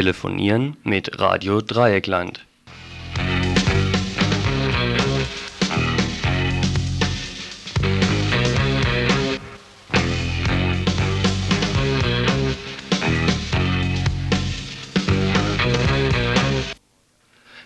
Telefonieren mit Radio Dreieckland.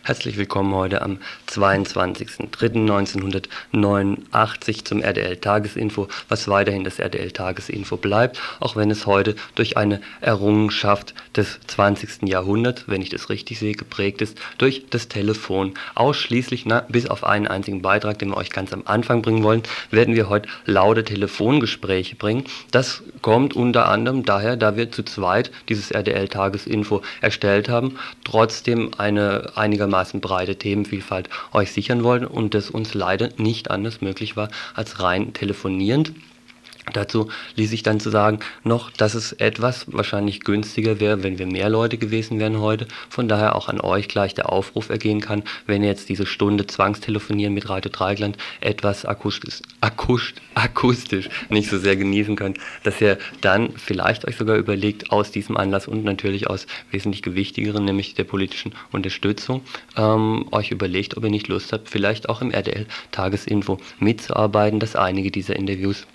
Herzlich willkommen heute am 22.03.1989 zum RDL Tagesinfo, was weiterhin das RDL Tagesinfo bleibt, auch wenn es heute durch eine Errungenschaft des 20. Jahrhunderts, wenn ich das richtig sehe, geprägt ist, durch das Telefon. Ausschließlich, na, bis auf einen einzigen Beitrag, den wir euch ganz am Anfang bringen wollen, werden wir heute laute Telefongespräche bringen. Das kommt unter anderem daher, da wir zu zweit dieses RDL Tagesinfo erstellt haben, trotzdem eine einigermaßen breite Themenvielfalt euch sichern wollen und es uns leider nicht anders möglich war als rein telefonierend. Dazu ließ sich dann zu sagen noch, dass es etwas wahrscheinlich günstiger wäre, wenn wir mehr Leute gewesen wären heute. Von daher auch an euch gleich der Aufruf ergehen kann, wenn ihr jetzt diese Stunde Zwangstelefonieren mit Radio Dreigland etwas akustisch, akustisch, akustisch nicht so sehr genießen könnt, dass ihr dann vielleicht euch sogar überlegt, aus diesem Anlass und natürlich aus wesentlich gewichtigeren, nämlich der politischen Unterstützung, ähm, euch überlegt, ob ihr nicht Lust habt, vielleicht auch im RDL Tagesinfo mitzuarbeiten, dass einige dieser Interviews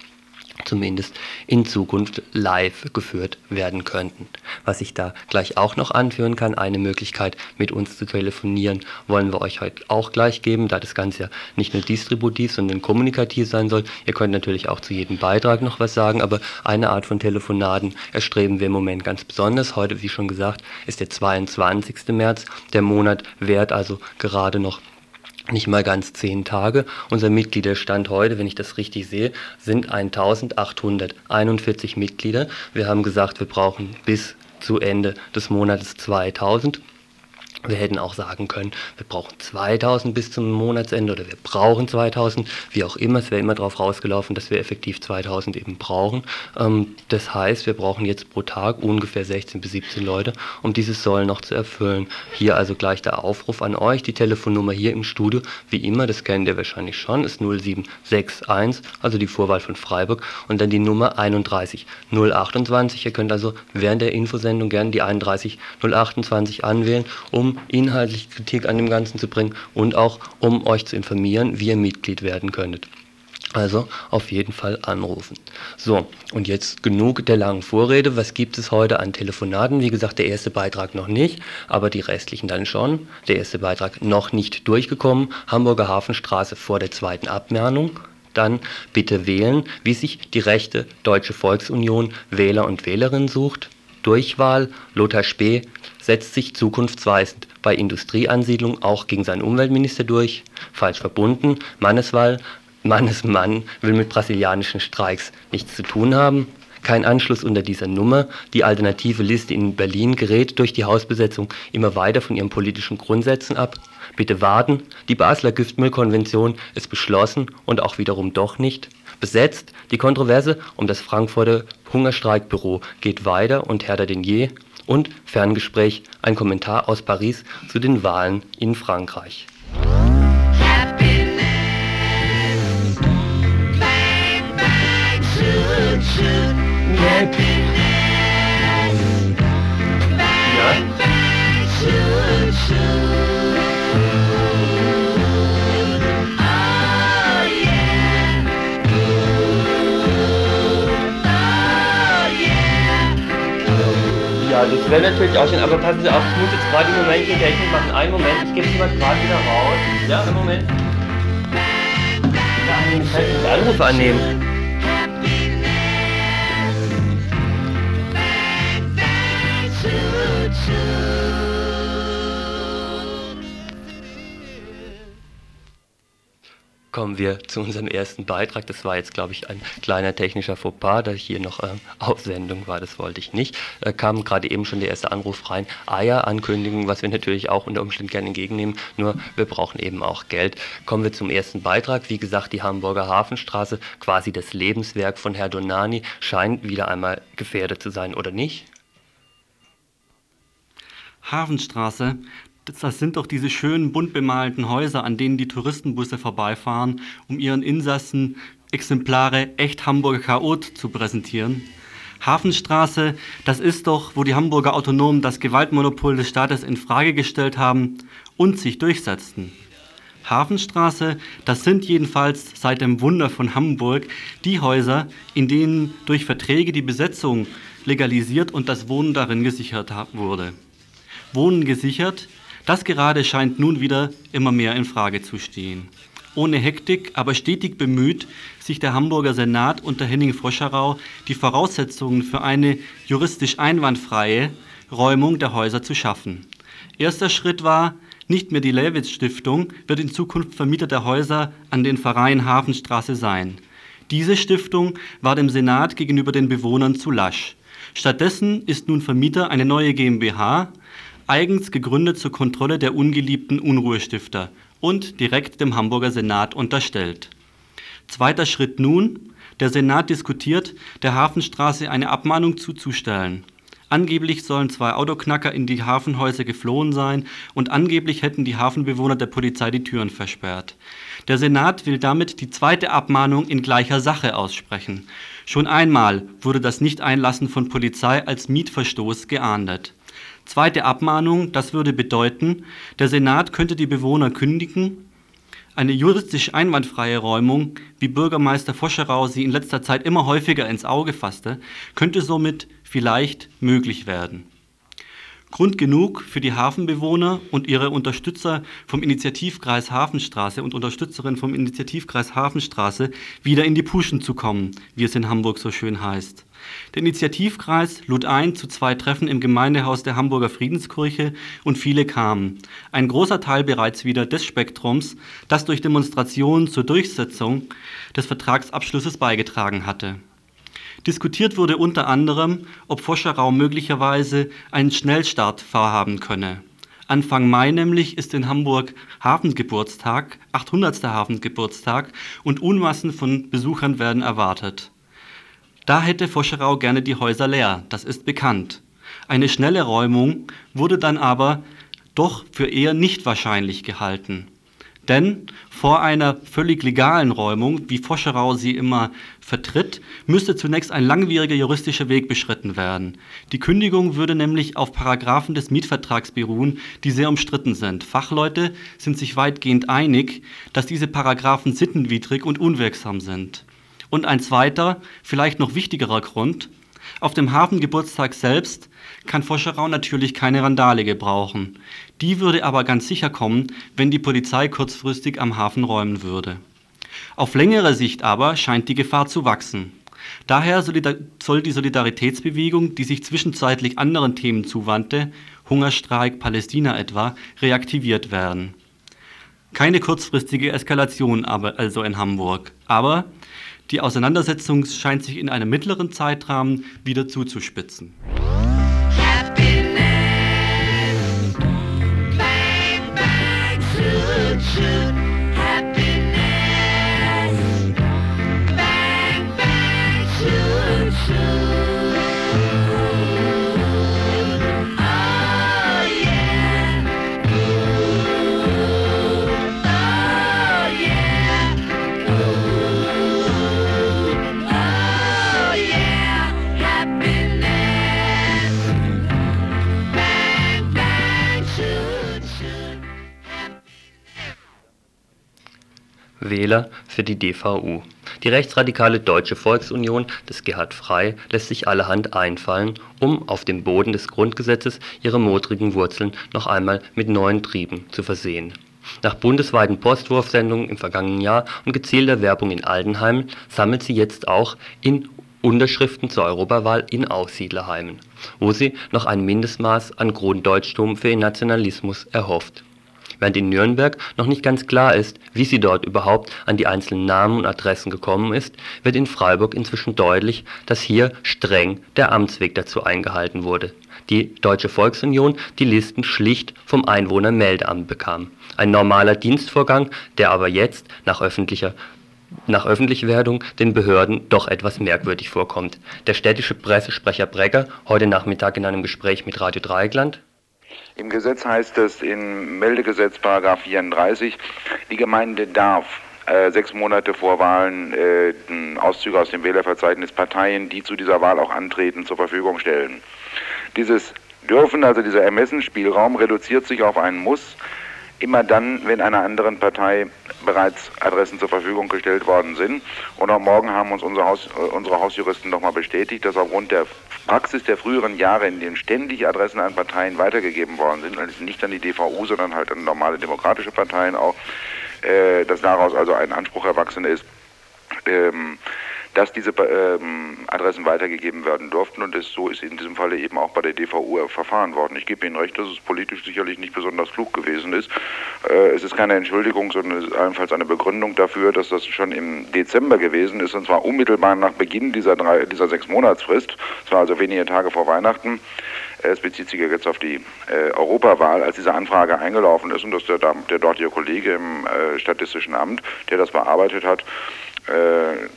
zumindest in Zukunft live geführt werden könnten. Was ich da gleich auch noch anführen kann, eine Möglichkeit mit uns zu telefonieren, wollen wir euch heute auch gleich geben, da das Ganze ja nicht nur distributiv, sondern kommunikativ sein soll. Ihr könnt natürlich auch zu jedem Beitrag noch was sagen, aber eine Art von Telefonaten erstreben wir im Moment ganz besonders. Heute, wie schon gesagt, ist der 22. März. Der Monat währt also gerade noch nicht mal ganz zehn Tage. Unser Mitgliederstand heute, wenn ich das richtig sehe, sind 1841 Mitglieder. Wir haben gesagt, wir brauchen bis zu Ende des Monats 2000. Wir hätten auch sagen können, wir brauchen 2000 bis zum Monatsende oder wir brauchen 2000, wie auch immer. Es wäre immer darauf rausgelaufen, dass wir effektiv 2000 eben brauchen. Ähm, das heißt, wir brauchen jetzt pro Tag ungefähr 16 bis 17 Leute, um dieses Soll noch zu erfüllen. Hier also gleich der Aufruf an euch. Die Telefonnummer hier im Studio, wie immer, das kennt ihr wahrscheinlich schon, ist 0761, also die Vorwahl von Freiburg und dann die Nummer 31028. Ihr könnt also während der Infosendung gerne die 31028 anwählen, um inhaltliche Kritik an dem Ganzen zu bringen und auch um euch zu informieren, wie ihr Mitglied werden könntet. Also auf jeden Fall anrufen. So, und jetzt genug der langen Vorrede. Was gibt es heute an Telefonaten? Wie gesagt, der erste Beitrag noch nicht, aber die restlichen dann schon. Der erste Beitrag noch nicht durchgekommen. Hamburger Hafenstraße vor der zweiten Abmahnung. Dann bitte wählen, wie sich die rechte Deutsche Volksunion Wähler und Wählerinnen sucht. Durchwahl Lothar Spee setzt sich zukunftsweisend bei Industrieansiedlung auch gegen seinen Umweltminister durch. Falsch verbunden. Manneswahl Mannesmann will mit brasilianischen Streiks nichts zu tun haben. Kein Anschluss unter dieser Nummer. Die alternative Liste in Berlin gerät durch die Hausbesetzung immer weiter von ihren politischen Grundsätzen ab. Bitte warten. Die Basler Giftmüllkonvention ist beschlossen und auch wiederum doch nicht. Besetzt. Die Kontroverse um das Frankfurter Hungerstreikbüro geht weiter und härter denn je und Ferngespräch, ein Kommentar aus Paris zu den Wahlen in Frankreich. Ja, das wäre natürlich auch schön, aber passen Sie auf, ich muss jetzt gerade im Moment die Technik machen. Einen Moment, ich gebe mal gerade wieder raus. Ja, einen Moment. Ja, ich kann den Anruf annehmen. Kommen wir zu unserem ersten Beitrag. Das war jetzt, glaube ich, ein kleiner technischer Fauxpas, da hier noch ähm, auf Sendung war, das wollte ich nicht. Da kam gerade eben schon der erste Anruf rein. Eier-Ankündigung, was wir natürlich auch unter Umständen gerne entgegennehmen, nur wir brauchen eben auch Geld. Kommen wir zum ersten Beitrag. Wie gesagt, die Hamburger Hafenstraße, quasi das Lebenswerk von Herr Donani, scheint wieder einmal gefährdet zu sein, oder nicht? Hafenstraße, das sind doch diese schönen bunt bemalten Häuser, an denen die Touristenbusse vorbeifahren, um ihren Insassen Exemplare echt Hamburger Chaot zu präsentieren. Hafenstraße, das ist doch, wo die Hamburger Autonomen das Gewaltmonopol des Staates in Frage gestellt haben und sich durchsetzten. Hafenstraße, das sind jedenfalls seit dem Wunder von Hamburg die Häuser, in denen durch Verträge die Besetzung legalisiert und das Wohnen darin gesichert wurde. Wohnen gesichert, das gerade scheint nun wieder immer mehr in Frage zu stehen. Ohne Hektik, aber stetig bemüht, sich der Hamburger Senat unter Henning Froscharau die Voraussetzungen für eine juristisch einwandfreie Räumung der Häuser zu schaffen. Erster Schritt war, nicht mehr die Lewitz Stiftung wird in Zukunft Vermieter der Häuser an den Pfarreien Hafenstraße sein. Diese Stiftung war dem Senat gegenüber den Bewohnern zu lasch. Stattdessen ist nun Vermieter eine neue GmbH, eigens gegründet zur Kontrolle der ungeliebten Unruhestifter und direkt dem Hamburger Senat unterstellt. Zweiter Schritt nun, der Senat diskutiert, der Hafenstraße eine Abmahnung zuzustellen. Angeblich sollen zwei Autoknacker in die Hafenhäuser geflohen sein und angeblich hätten die Hafenbewohner der Polizei die Türen versperrt. Der Senat will damit die zweite Abmahnung in gleicher Sache aussprechen. Schon einmal wurde das Nicht-Einlassen von Polizei als Mietverstoß geahndet. Zweite Abmahnung, das würde bedeuten, der Senat könnte die Bewohner kündigen. Eine juristisch einwandfreie Räumung, wie Bürgermeister Foscherau sie in letzter Zeit immer häufiger ins Auge fasste, könnte somit vielleicht möglich werden. Grund genug für die Hafenbewohner und ihre Unterstützer vom Initiativkreis Hafenstraße und Unterstützerinnen vom Initiativkreis Hafenstraße wieder in die Puschen zu kommen, wie es in Hamburg so schön heißt. Der Initiativkreis lud ein zu zwei Treffen im Gemeindehaus der Hamburger Friedenskirche und viele kamen. Ein großer Teil bereits wieder des Spektrums, das durch Demonstrationen zur Durchsetzung des Vertragsabschlusses beigetragen hatte. Diskutiert wurde unter anderem, ob Foscherau möglicherweise einen Schnellstart vorhaben könne. Anfang Mai nämlich ist in Hamburg Hafengeburtstag, 800. Hafengeburtstag und Unmassen von Besuchern werden erwartet. Da hätte Foscherau gerne die Häuser leer, das ist bekannt. Eine schnelle Räumung wurde dann aber doch für eher nicht wahrscheinlich gehalten. Denn vor einer völlig legalen Räumung, wie Foscherau sie immer vertritt, müsste zunächst ein langwieriger juristischer Weg beschritten werden. Die Kündigung würde nämlich auf Paragraphen des Mietvertrags beruhen, die sehr umstritten sind. Fachleute sind sich weitgehend einig, dass diese Paragraphen sittenwidrig und unwirksam sind. Und ein zweiter, vielleicht noch wichtigerer Grund, auf dem Hafengeburtstag selbst kann Foscherau natürlich keine Randale gebrauchen. Die würde aber ganz sicher kommen, wenn die Polizei kurzfristig am Hafen räumen würde. Auf längere Sicht aber scheint die Gefahr zu wachsen. Daher soll die Solidaritätsbewegung, die sich zwischenzeitlich anderen Themen zuwandte, Hungerstreik, Palästina etwa, reaktiviert werden. Keine kurzfristige Eskalation aber also in Hamburg. Aber die Auseinandersetzung scheint sich in einem mittleren Zeitrahmen wieder zuzuspitzen. Für die DVU. Die rechtsradikale Deutsche Volksunion des Gerhard Frey lässt sich allerhand einfallen, um auf dem Boden des Grundgesetzes ihre modrigen Wurzeln noch einmal mit neuen Trieben zu versehen. Nach bundesweiten Postwurfsendungen im vergangenen Jahr und gezielter Werbung in Altenheimen sammelt sie jetzt auch in Unterschriften zur Europawahl in Aussiedlerheimen, wo sie noch ein Mindestmaß an Grunddeutschtum für ihren Nationalismus erhofft während in Nürnberg noch nicht ganz klar ist, wie sie dort überhaupt an die einzelnen Namen und Adressen gekommen ist, wird in Freiburg inzwischen deutlich, dass hier streng der Amtsweg dazu eingehalten wurde. Die Deutsche Volksunion die Listen schlicht vom Einwohnermeldeamt bekam. Ein normaler Dienstvorgang, der aber jetzt nach öffentlicher nach Öffentlichwerdung den Behörden doch etwas merkwürdig vorkommt. Der städtische Pressesprecher Bregger, heute Nachmittag in einem Gespräch mit Radio Dreieckland, im Gesetz heißt es in Meldegesetz Paragraph 34, die Gemeinde darf äh, sechs Monate vor Wahlen äh, Auszüge aus dem Wählerverzeichnis Parteien, die zu dieser Wahl auch antreten, zur Verfügung stellen. Dieses Dürfen, also dieser Ermessensspielraum, reduziert sich auf einen Muss. Immer dann, wenn einer anderen Partei bereits Adressen zur Verfügung gestellt worden sind. Und auch morgen haben uns unsere, Haus, äh, unsere Hausjuristen nochmal bestätigt, dass aufgrund der Praxis der früheren Jahre, in denen ständig Adressen an Parteien weitergegeben worden sind, also nicht an die DVU, sondern halt an normale demokratische Parteien auch, äh, dass daraus also ein Anspruch erwachsen ist, ähm, dass diese ähm, Adressen weitergegeben werden durften und es, so ist in diesem Falle eben auch bei der DVU verfahren worden. Ich gebe Ihnen recht, dass es politisch sicherlich nicht besonders klug gewesen ist. Äh, es ist keine Entschuldigung, sondern es ist allenfalls eine Begründung dafür, dass das schon im Dezember gewesen ist und zwar unmittelbar nach Beginn dieser, drei, dieser sechs Monatsfrist, es war also wenige Tage vor Weihnachten. Es bezieht sich jetzt auf die äh, Europawahl, als diese Anfrage eingelaufen ist und dass der, der dortige Kollege im äh, Statistischen Amt, der das bearbeitet hat, äh,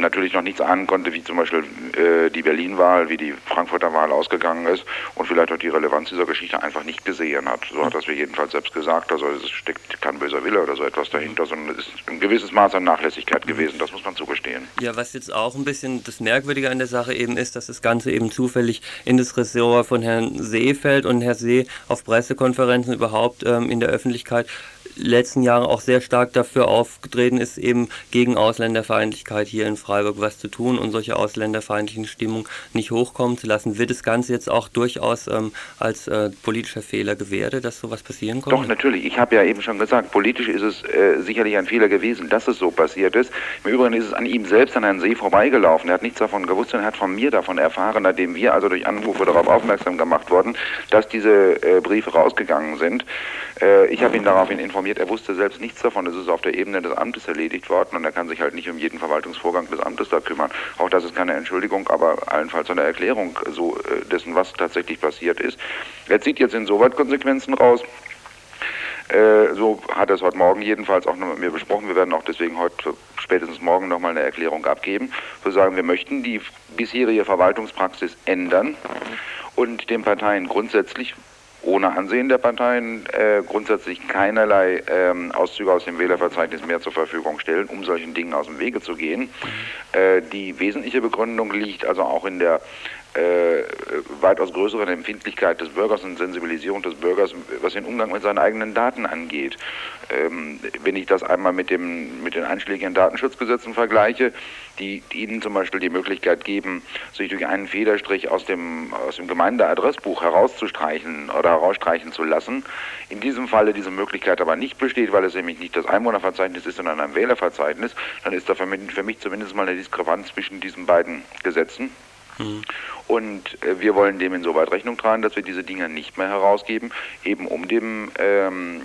natürlich noch nichts ahnen konnte, wie zum Beispiel äh, die Berlin-Wahl, wie die Frankfurter Wahl ausgegangen ist und vielleicht auch die Relevanz dieser Geschichte einfach nicht gesehen hat. So hat das wir jedenfalls selbst gesagt. Also es steckt kein böser Wille oder so etwas dahinter, sondern es ist ein gewisses Maß an Nachlässigkeit gewesen. Das muss man zugestehen. Ja, was jetzt auch ein bisschen das Merkwürdige an der Sache eben ist, dass das Ganze eben zufällig in das Ressort von Herrn See fällt und Herr See auf Pressekonferenzen überhaupt ähm, in der Öffentlichkeit letzten Jahren auch sehr stark dafür aufgetreten ist, eben gegen Ausländerfeindlichkeit hier in Freiburg was zu tun und solche ausländerfeindlichen Stimmungen nicht hochkommen zu lassen. Wird das Ganze jetzt auch durchaus ähm, als äh, politischer Fehler gewertet, dass sowas passieren konnte? Doch, natürlich. Ich habe ja eben schon gesagt, politisch ist es äh, sicherlich ein Fehler gewesen, dass es so passiert ist. Im Übrigen ist es an ihm selbst, an Herrn See vorbeigelaufen. Er hat nichts davon gewusst und er hat von mir davon erfahren, nachdem wir also durch Anrufe darauf aufmerksam gemacht wurden, dass diese äh, Briefe rausgegangen sind. Äh, ich habe ihn daraufhin informiert, er wusste selbst nichts davon. Es ist auf der Ebene des Amtes erledigt worden und er kann sich halt nicht um jeden Verwaltungsvorgang des Amtes da kümmern. Auch das ist keine Entschuldigung, aber allenfalls eine Erklärung so äh, dessen, was tatsächlich passiert ist. Er zieht jetzt insoweit Konsequenzen raus. Äh, so hat er es heute Morgen jedenfalls auch noch mit mir besprochen. Wir werden auch deswegen heute spätestens morgen nochmal eine Erklärung abgeben. Wir sagen, wir möchten die bisherige Verwaltungspraxis ändern und den Parteien grundsätzlich ohne Ansehen der Parteien äh, grundsätzlich keinerlei ähm, Auszüge aus dem Wählerverzeichnis mehr zur Verfügung stellen, um solchen Dingen aus dem Wege zu gehen. Äh, die wesentliche Begründung liegt also auch in der äh, weitaus größeren Empfindlichkeit des Bürgers und Sensibilisierung des Bürgers, was den Umgang mit seinen eigenen Daten angeht. Ähm, wenn ich das einmal mit, dem, mit den einschlägigen Datenschutzgesetzen vergleiche, die, die Ihnen zum Beispiel die Möglichkeit geben, sich durch einen Federstrich aus dem, aus dem Gemeindeadressbuch herauszustreichen oder herausstreichen zu lassen. In diesem Falle diese Möglichkeit aber nicht besteht, weil es nämlich nicht das Einwohnerverzeichnis ist, sondern ein Wählerverzeichnis, dann ist da für mich, für mich zumindest mal eine Diskrepanz zwischen diesen beiden Gesetzen. Mhm. Und äh, wir wollen dem insoweit Rechnung tragen, dass wir diese Dinge nicht mehr herausgeben, eben um dem, ähm,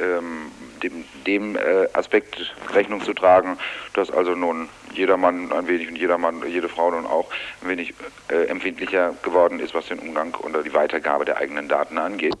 ähm, dem, dem äh, Aspekt Rechnung zu tragen, dass also nun jeder Mann ein wenig und jeder Mann, jede Frau nun auch ein wenig äh, empfindlicher geworden ist, was den Umgang oder die Weitergabe der eigenen Daten angeht.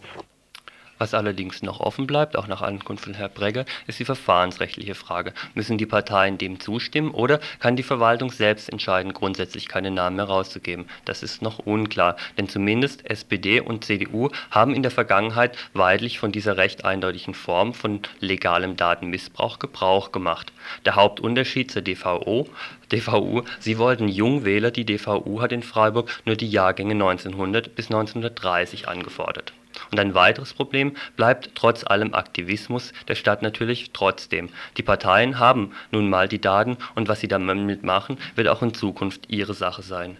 Was allerdings noch offen bleibt, auch nach Ankunft von Herrn Bregger, ist die verfahrensrechtliche Frage. Müssen die Parteien dem zustimmen oder kann die Verwaltung selbst entscheiden, grundsätzlich keine Namen mehr rauszugeben? Das ist noch unklar, denn zumindest SPD und CDU haben in der Vergangenheit weidlich von dieser recht eindeutigen Form von legalem Datenmissbrauch Gebrauch gemacht. Der Hauptunterschied zur DVO DVU, sie wollten Jungwähler, die DVU hat in Freiburg nur die Jahrgänge 1900 bis 1930 angefordert. Und ein weiteres Problem bleibt trotz allem Aktivismus der Stadt natürlich trotzdem. Die Parteien haben nun mal die Daten und was sie damit machen, wird auch in Zukunft ihre Sache sein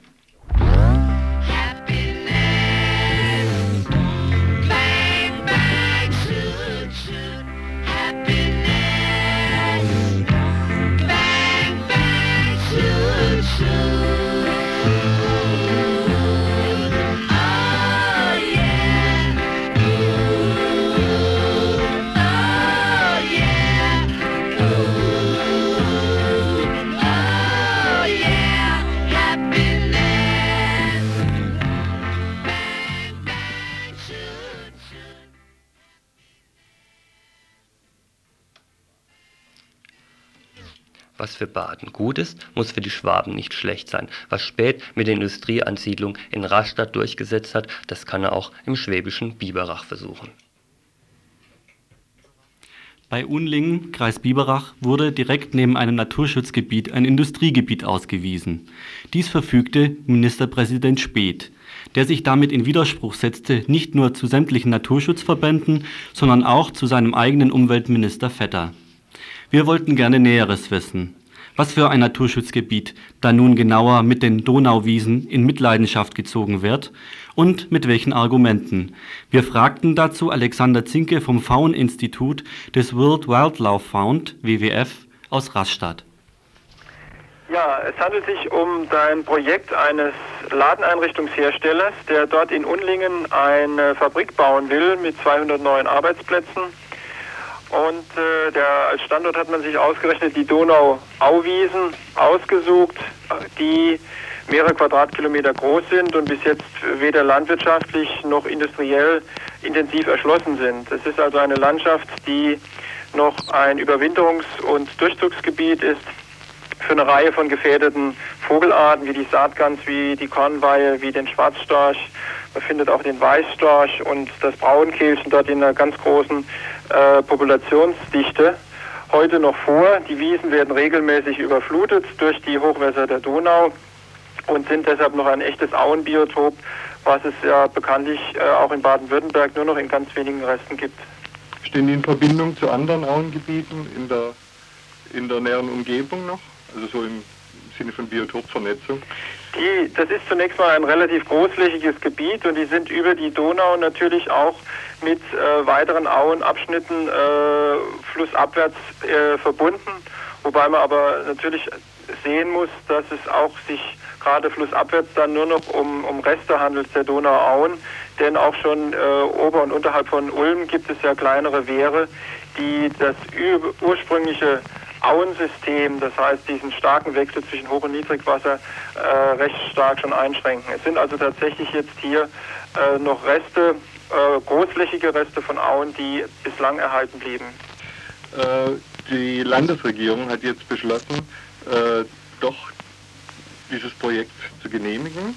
Baden gut ist, muss für die Schwaben nicht schlecht sein. Was Späth mit der Industrieansiedlung in Rastatt durchgesetzt hat, das kann er auch im schwäbischen Biberach versuchen Bei Unlingen, Kreis Biberach, wurde direkt neben einem Naturschutzgebiet ein Industriegebiet ausgewiesen. Dies verfügte Ministerpräsident Speth, der sich damit in Widerspruch setzte, nicht nur zu sämtlichen Naturschutzverbänden, sondern auch zu seinem eigenen Umweltminister Vetter. Wir wollten gerne Näheres wissen. Was für ein Naturschutzgebiet da nun genauer mit den Donauwiesen in Mitleidenschaft gezogen wird und mit welchen Argumenten. Wir fragten dazu Alexander Zinke vom Faun-Institut des World Wildlife Fund, WWF, aus Rastatt. Ja, es handelt sich um ein Projekt eines Ladeneinrichtungsherstellers, der dort in Unlingen eine Fabrik bauen will mit 200 neuen Arbeitsplätzen. Und äh, der, als Standort hat man sich ausgerechnet die Donau-Auwiesen ausgesucht, die mehrere Quadratkilometer groß sind und bis jetzt weder landwirtschaftlich noch industriell intensiv erschlossen sind. Es ist also eine Landschaft, die noch ein Überwinterungs- und Durchzugsgebiet ist für eine Reihe von gefährdeten Vogelarten wie die Saatgans, wie die Kornweihe, wie den Schwarzstorch. Man findet auch den Weißstorch und das Braunkehlchen dort in einer ganz großen äh, Populationsdichte heute noch vor. Die Wiesen werden regelmäßig überflutet durch die Hochwässer der Donau und sind deshalb noch ein echtes Auenbiotop, was es ja bekanntlich äh, auch in Baden-Württemberg nur noch in ganz wenigen Resten gibt. Stehen die in Verbindung zu anderen Auengebieten in der, in der näheren Umgebung noch? Also so im Sinne von Biotopvernetzung? Die, das ist zunächst mal ein relativ großflächiges Gebiet und die sind über die Donau natürlich auch mit äh, weiteren Auenabschnitten äh, flussabwärts äh, verbunden, wobei man aber natürlich sehen muss, dass es auch sich gerade flussabwärts dann nur noch um, um Reste handelt der Donauauen, denn auch schon äh, ober- und unterhalb von Ulm gibt es ja kleinere Wehre, die das ursprüngliche Auensystem, das heißt diesen starken Wechsel zwischen Hoch- und Niedrigwasser, äh, recht stark schon einschränken. Es sind also tatsächlich jetzt hier äh, noch Reste, äh, großflächige Reste von Auen, die bislang erhalten blieben. Äh, die Landesregierung hat jetzt beschlossen, äh, doch dieses Projekt zu genehmigen,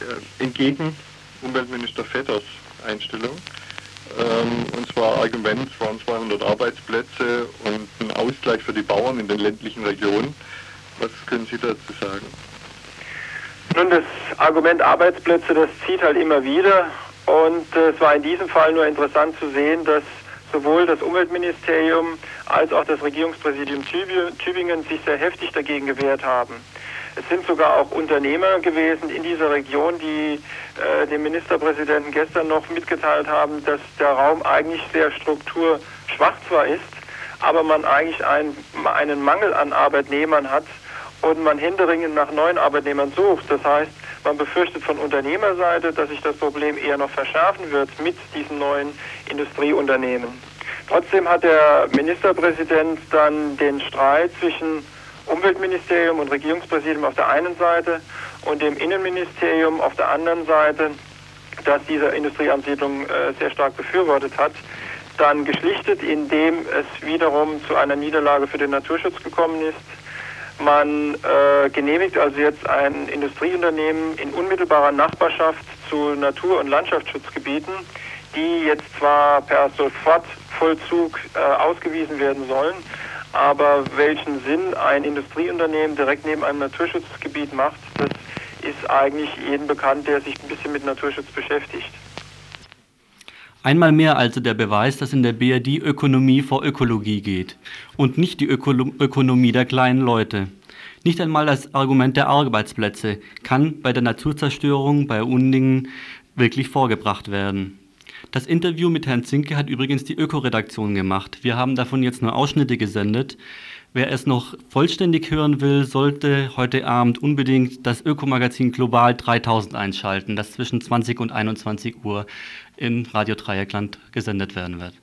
äh, entgegen Umweltminister Vetters Einstellung. Ähm, und zwar Argument waren 200 Arbeitsplätze und ein Ausgleich für die Bauern in den ländlichen Regionen. Was können Sie dazu sagen? Nun, das Argument Arbeitsplätze, das zieht halt immer wieder. Und äh, es war in diesem Fall nur interessant zu sehen, dass sowohl das Umweltministerium als auch das Regierungspräsidium Tübingen sich sehr heftig dagegen gewehrt haben. Es sind sogar auch Unternehmer gewesen in dieser Region, die äh, dem Ministerpräsidenten gestern noch mitgeteilt haben, dass der Raum eigentlich sehr strukturschwach zwar ist, aber man eigentlich ein, einen Mangel an Arbeitnehmern hat und man händeringend nach neuen Arbeitnehmern sucht. Das heißt, man befürchtet von Unternehmerseite, dass sich das Problem eher noch verschärfen wird mit diesen neuen Industrieunternehmen. Trotzdem hat der Ministerpräsident dann den Streit zwischen Umweltministerium und Regierungspräsidium auf der einen Seite und dem Innenministerium auf der anderen Seite, das diese Industrieansiedlung äh, sehr stark befürwortet hat, dann geschlichtet, indem es wiederum zu einer Niederlage für den Naturschutz gekommen ist. Man äh, genehmigt also jetzt ein Industrieunternehmen in unmittelbarer Nachbarschaft zu Natur- und Landschaftsschutzgebieten, die jetzt zwar per Sofortvollzug äh, ausgewiesen werden sollen, aber welchen Sinn ein Industrieunternehmen direkt neben einem Naturschutzgebiet macht, das ist eigentlich jedem bekannt, der sich ein bisschen mit Naturschutz beschäftigt. Einmal mehr also der Beweis, dass in der BRD Ökonomie vor Ökologie geht und nicht die Öko Ökonomie der kleinen Leute. Nicht einmal das Argument der Arbeitsplätze kann bei der Naturzerstörung bei Undingen wirklich vorgebracht werden. Das Interview mit Herrn Zinke hat übrigens die Öko-Redaktion gemacht. Wir haben davon jetzt nur Ausschnitte gesendet. Wer es noch vollständig hören will, sollte heute Abend unbedingt das Ökomagazin Global 3000 einschalten, das zwischen 20 und 21 Uhr in Radio Dreieckland gesendet werden wird.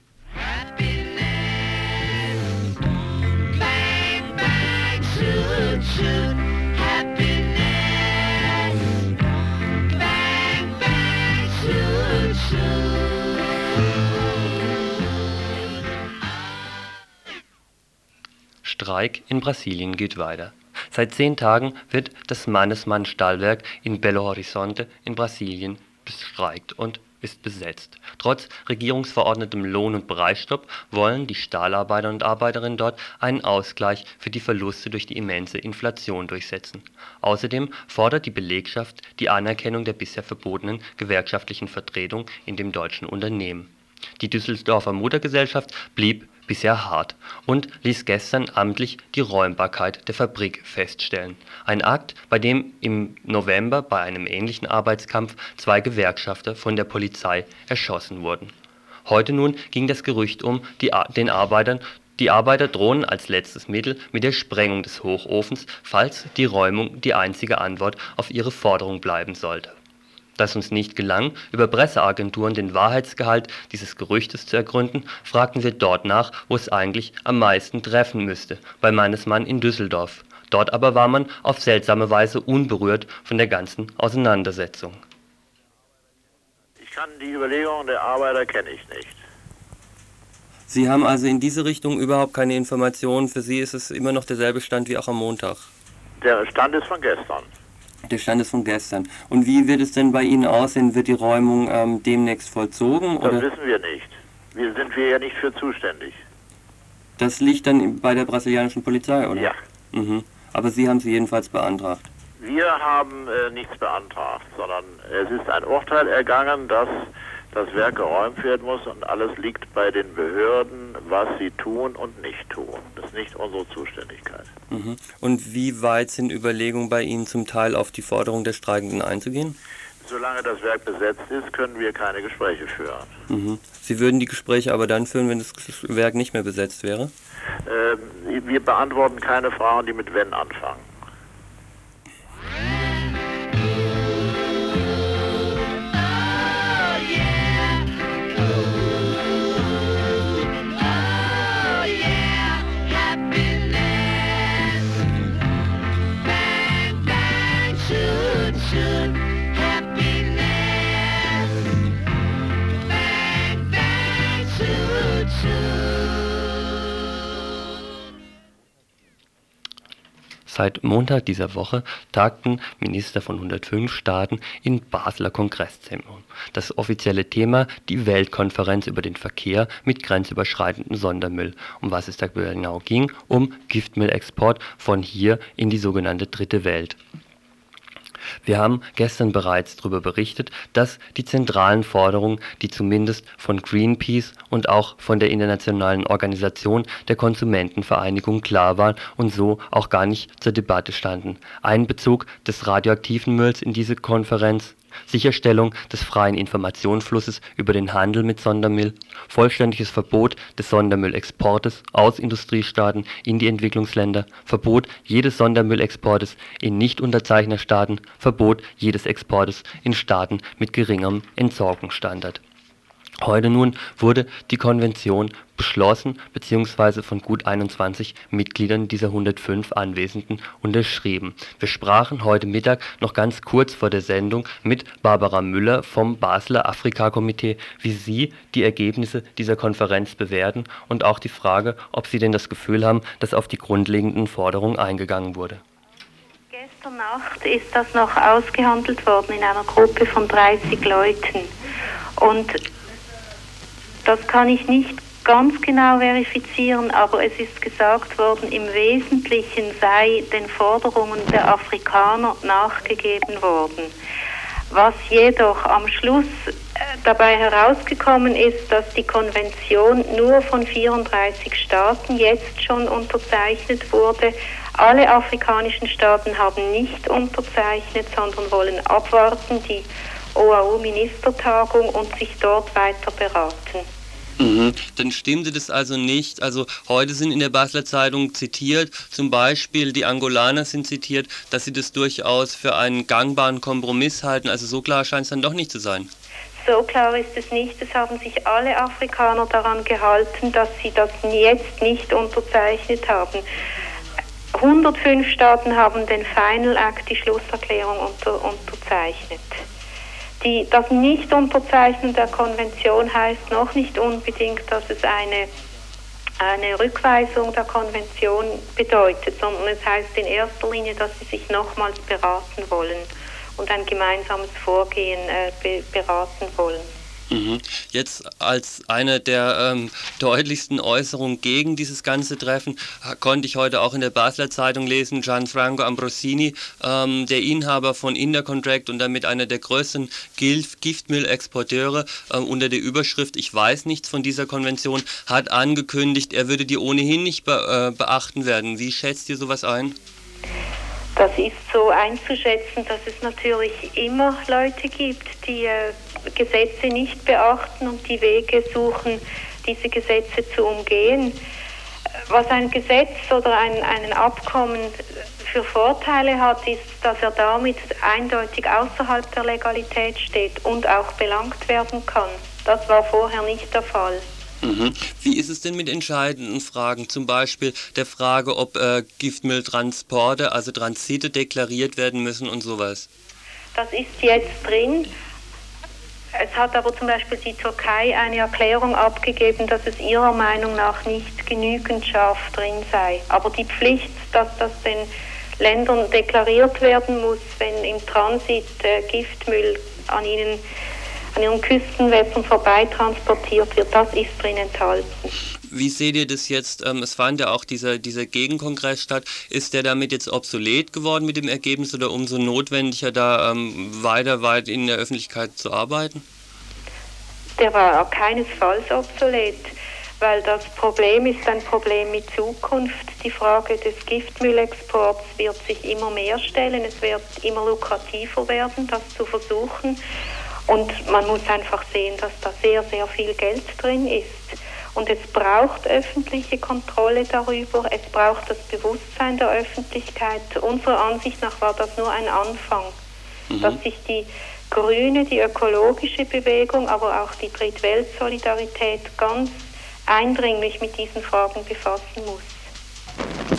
Streik in Brasilien geht weiter. Seit zehn Tagen wird das Mannesmann-Stahlwerk in Belo Horizonte in Brasilien bestreikt und ist besetzt. Trotz regierungsverordnetem Lohn und Preisstopp wollen die Stahlarbeiter und Arbeiterinnen dort einen Ausgleich für die Verluste durch die immense Inflation durchsetzen. Außerdem fordert die Belegschaft die Anerkennung der bisher verbotenen gewerkschaftlichen Vertretung in dem deutschen Unternehmen. Die Düsseldorfer Muttergesellschaft blieb bisher hart und ließ gestern amtlich die Räumbarkeit der Fabrik feststellen, ein Akt, bei dem im November bei einem ähnlichen Arbeitskampf zwei Gewerkschafter von der Polizei erschossen wurden. Heute nun ging das Gerücht um, den Arbeitern die Arbeiter drohen als letztes Mittel mit der Sprengung des Hochofens, falls die Räumung die einzige Antwort auf ihre Forderung bleiben sollte dass uns nicht gelang, über Presseagenturen den Wahrheitsgehalt dieses Gerüchtes zu ergründen, fragten wir dort nach, wo es eigentlich am meisten treffen müsste, bei Mannesmann in Düsseldorf. Dort aber war man auf seltsame Weise unberührt von der ganzen Auseinandersetzung. Ich kann die Überlegungen der Arbeiter kenne ich nicht. Sie haben also in diese Richtung überhaupt keine Informationen. Für Sie ist es immer noch derselbe Stand wie auch am Montag. Der Stand ist von gestern. Der Stand ist von gestern. Und wie wird es denn bei Ihnen aussehen? Wird die Räumung ähm, demnächst vollzogen? Das oder? wissen wir nicht. Wir sind wir ja nicht für zuständig. Das liegt dann bei der brasilianischen Polizei, oder? Ja. Mhm. Aber Sie haben sie jedenfalls beantragt. Wir haben äh, nichts beantragt, sondern es ist ein Urteil ergangen, dass das Werk geräumt werden muss und alles liegt bei den Behörden, was sie tun und nicht tun. Das ist nicht unsere Zuständigkeit. Mhm. Und wie weit sind Überlegungen bei Ihnen zum Teil auf die Forderung der Streikenden einzugehen? Solange das Werk besetzt ist, können wir keine Gespräche führen. Mhm. Sie würden die Gespräche aber dann führen, wenn das Werk nicht mehr besetzt wäre? Ähm, wir beantworten keine Fragen, die mit wenn anfangen. Seit Montag dieser Woche tagten Minister von 105 Staaten im Basler Kongresszentrum. Das offizielle Thema die Weltkonferenz über den Verkehr mit grenzüberschreitendem Sondermüll. Um was es da genau ging? Um Giftmüllexport von hier in die sogenannte Dritte Welt. Wir haben gestern bereits darüber berichtet, dass die zentralen Forderungen, die zumindest von Greenpeace und auch von der Internationalen Organisation der Konsumentenvereinigung klar waren und so auch gar nicht zur Debatte standen. Einbezug des radioaktiven Mülls in diese Konferenz Sicherstellung des freien Informationsflusses über den Handel mit Sondermüll, vollständiges Verbot des Sondermüllexportes aus Industriestaaten in die Entwicklungsländer, Verbot jedes Sondermüllexportes in Nichtunterzeichnerstaaten, Verbot jedes Exportes in Staaten mit geringerem Entsorgungsstandard Heute nun wurde die Konvention beschlossen bzw. von gut 21 Mitgliedern dieser 105 Anwesenden unterschrieben. Wir sprachen heute Mittag noch ganz kurz vor der Sendung mit Barbara Müller vom Basler Afrika-Komitee, wie sie die Ergebnisse dieser Konferenz bewerten und auch die Frage, ob sie denn das Gefühl haben, dass auf die grundlegenden Forderungen eingegangen wurde. Gestern Nacht ist das noch ausgehandelt worden in einer Gruppe von 30 Leuten. Und das kann ich nicht ganz genau verifizieren, aber es ist gesagt worden, im Wesentlichen sei den Forderungen der Afrikaner nachgegeben worden. Was jedoch am Schluss äh, dabei herausgekommen ist, dass die Konvention nur von 34 Staaten jetzt schon unterzeichnet wurde. Alle afrikanischen Staaten haben nicht unterzeichnet, sondern wollen abwarten die OAU-Ministertagung und sich dort weiter beraten. Mhm. Dann stimmte das also nicht. Also heute sind in der Basler Zeitung zitiert, zum Beispiel die Angolaner sind zitiert, dass sie das durchaus für einen gangbaren Kompromiss halten. Also so klar scheint es dann doch nicht zu sein. So klar ist es nicht. Es haben sich alle Afrikaner daran gehalten, dass sie das jetzt nicht unterzeichnet haben. 105 Staaten haben den Final Act, die Schlusserklärung, unter, unterzeichnet. Die, das Nicht-Unterzeichnen der Konvention heißt noch nicht unbedingt, dass es eine, eine Rückweisung der Konvention bedeutet, sondern es heißt in erster Linie, dass sie sich nochmals beraten wollen und ein gemeinsames Vorgehen äh, be beraten wollen. Mhm. Jetzt als eine der ähm, deutlichsten Äußerungen gegen dieses ganze Treffen konnte ich heute auch in der Basler Zeitung lesen, Gianfranco Ambrosini, ähm, der Inhaber von Intercontract und damit einer der größten Giftmüllexporteure äh, unter der Überschrift Ich weiß nichts von dieser Konvention, hat angekündigt, er würde die ohnehin nicht be äh, beachten werden. Wie schätzt ihr sowas ein? Das ist so einzuschätzen, dass es natürlich immer Leute gibt, die äh, Gesetze nicht beachten und die Wege suchen, diese Gesetze zu umgehen. Was ein Gesetz oder ein, ein Abkommen für Vorteile hat, ist, dass er damit eindeutig außerhalb der Legalität steht und auch belangt werden kann. Das war vorher nicht der Fall. Mhm. Wie ist es denn mit entscheidenden Fragen, zum Beispiel der Frage, ob äh, Giftmülltransporte, also Transite deklariert werden müssen und sowas? Das ist jetzt drin. Es hat aber zum Beispiel die Türkei eine Erklärung abgegeben, dass es ihrer Meinung nach nicht genügend scharf drin sei. Aber die Pflicht, dass das den Ländern deklariert werden muss, wenn im Transit äh, Giftmüll an ihnen an ihren Küstenwässern vorbei transportiert wird, das ist drin enthalten. Wie seht ihr das jetzt? Ähm, es fand ja auch dieser, dieser Gegenkongress statt. Ist der damit jetzt obsolet geworden mit dem Ergebnis oder umso notwendiger, da ähm, weiter weit in der Öffentlichkeit zu arbeiten? Der war keinesfalls obsolet, weil das Problem ist ein Problem mit Zukunft. Die Frage des Giftmüllexports wird sich immer mehr stellen. Es wird immer lukrativer werden, das zu versuchen. Und man muss einfach sehen, dass da sehr, sehr viel Geld drin ist. Und es braucht öffentliche Kontrolle darüber, es braucht das Bewusstsein der Öffentlichkeit. Unserer Ansicht nach war das nur ein Anfang, mhm. dass sich die grüne, die ökologische Bewegung, aber auch die Drittweltsolidarität ganz eindringlich mit diesen Fragen befassen muss.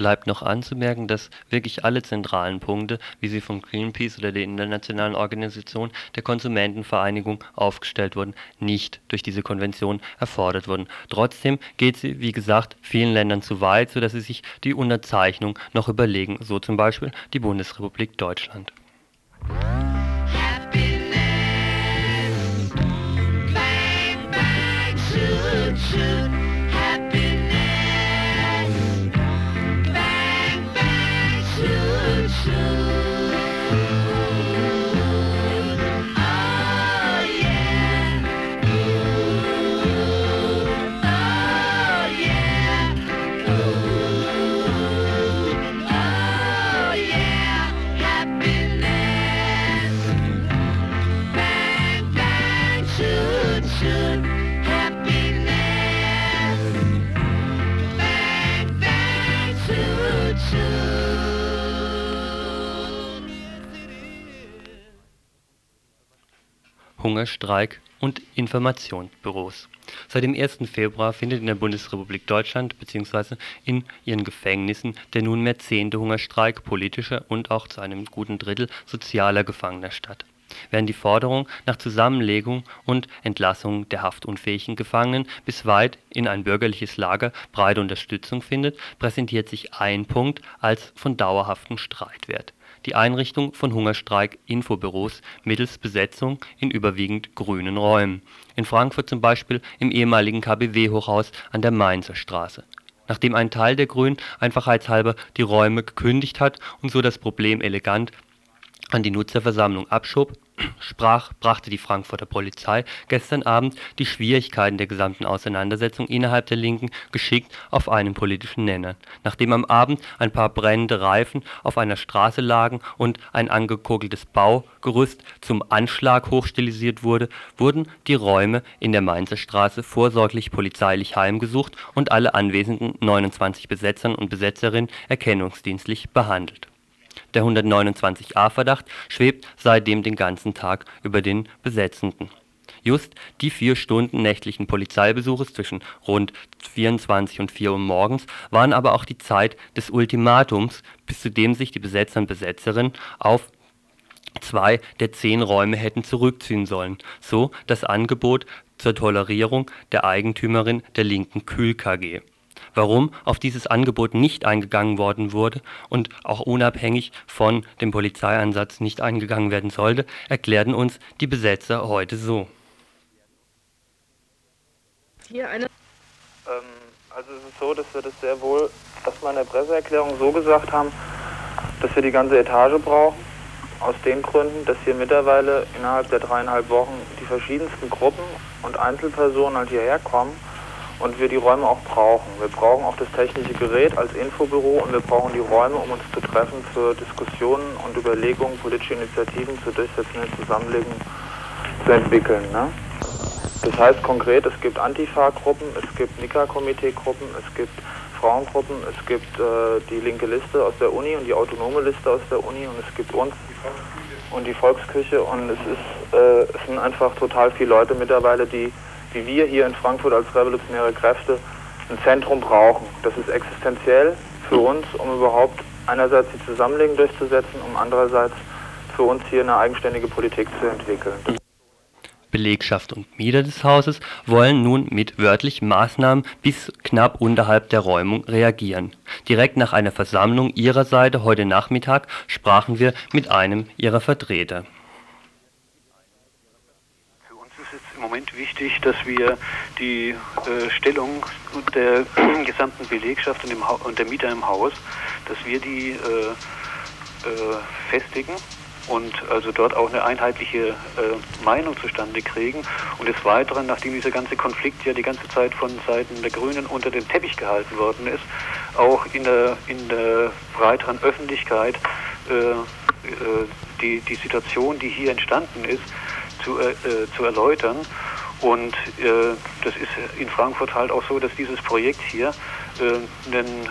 Bleibt noch anzumerken, dass wirklich alle zentralen Punkte, wie sie von Greenpeace oder der Internationalen Organisation der Konsumentenvereinigung aufgestellt wurden, nicht durch diese Konvention erfordert wurden. Trotzdem geht sie, wie gesagt, vielen Ländern zu weit, sodass sie sich die Unterzeichnung noch überlegen, so zum Beispiel die Bundesrepublik Deutschland. Hungerstreik und Informationsbüros. Seit dem 1. Februar findet in der Bundesrepublik Deutschland bzw. in ihren Gefängnissen der nunmehr zehnte Hungerstreik politischer und auch zu einem guten Drittel sozialer Gefangener statt. Während die Forderung nach Zusammenlegung und Entlassung der haftunfähigen Gefangenen bis weit in ein bürgerliches Lager breite Unterstützung findet, präsentiert sich ein Punkt als von dauerhaftem Streitwert die Einrichtung von Hungerstreik-Infobüros mittels Besetzung in überwiegend grünen Räumen, in Frankfurt zum Beispiel im ehemaligen KBW-Hochhaus an der Mainzer Straße. Nachdem ein Teil der Grünen einfachheitshalber die Räume gekündigt hat und so das Problem elegant an die Nutzerversammlung abschob sprach, brachte die Frankfurter Polizei gestern Abend die Schwierigkeiten der gesamten Auseinandersetzung innerhalb der Linken geschickt auf einen politischen Nenner. Nachdem am Abend ein paar brennende Reifen auf einer Straße lagen und ein angekokeltes Baugerüst zum Anschlag hochstilisiert wurde, wurden die Räume in der Mainzer Straße vorsorglich polizeilich heimgesucht und alle anwesenden 29 Besetzern und Besetzerinnen erkennungsdienstlich behandelt der 129a-Verdacht schwebt seitdem den ganzen Tag über den Besetzenden. Just die vier Stunden nächtlichen Polizeibesuches zwischen rund 24 und 4 Uhr morgens waren aber auch die Zeit des Ultimatums, bis zu dem sich die Besetzer und Besetzerinnen auf zwei der zehn Räume hätten zurückziehen sollen, so das Angebot zur Tolerierung der Eigentümerin der linken Kühl KG Warum auf dieses Angebot nicht eingegangen worden wurde und auch unabhängig von dem Polizeieinsatz nicht eingegangen werden sollte, erklärten uns die Besetzer heute so hier eine. Ähm, also es ist so, dass wir das sehr wohl erstmal in der Presseerklärung so gesagt haben, dass wir die ganze Etage brauchen. Aus den Gründen, dass hier mittlerweile innerhalb der dreieinhalb Wochen die verschiedensten Gruppen und Einzelpersonen halt hierher kommen und wir die Räume auch brauchen. Wir brauchen auch das technische Gerät als Infobüro und wir brauchen die Räume, um uns zu treffen für Diskussionen und Überlegungen, politische Initiativen zur durchsetzenden Zusammenlegung zu entwickeln. Ne? Das heißt konkret, es gibt Antifa-Gruppen, es gibt Nika-Komitee-Gruppen, es gibt Frauengruppen, es gibt äh, die linke Liste aus der Uni und die autonome Liste aus der Uni und es gibt uns und die Volksküche und es ist äh, es sind einfach total viele Leute mittlerweile, die wie wir hier in Frankfurt als revolutionäre Kräfte ein Zentrum brauchen. Das ist existenziell für uns, um überhaupt einerseits die Zusammenlegung durchzusetzen, um andererseits für uns hier eine eigenständige Politik zu entwickeln. Belegschaft und Mieter des Hauses wollen nun mit wörtlich Maßnahmen bis knapp unterhalb der Räumung reagieren. Direkt nach einer Versammlung ihrer Seite heute Nachmittag sprachen wir mit einem ihrer Vertreter. Für uns ist es im Moment wichtig, dass wir die äh, Stellung der gesamten Belegschaft und, und, der Mieter im Haus, dass wir die äh, äh, festigen und also dort auch eine einheitliche äh, Meinung zustande kriegen. Und des Weiteren, nachdem dieser ganze Konflikt ja die ganze Zeit von Seiten der Grünen unter den Teppich gehalten worden ist, auch in der, in der breiteren Öffentlichkeit äh, äh, die, die Situation, die hier entstanden ist, zu, äh, äh, zu erläutern. Und äh, das ist in Frankfurt halt auch so, dass dieses Projekt hier einen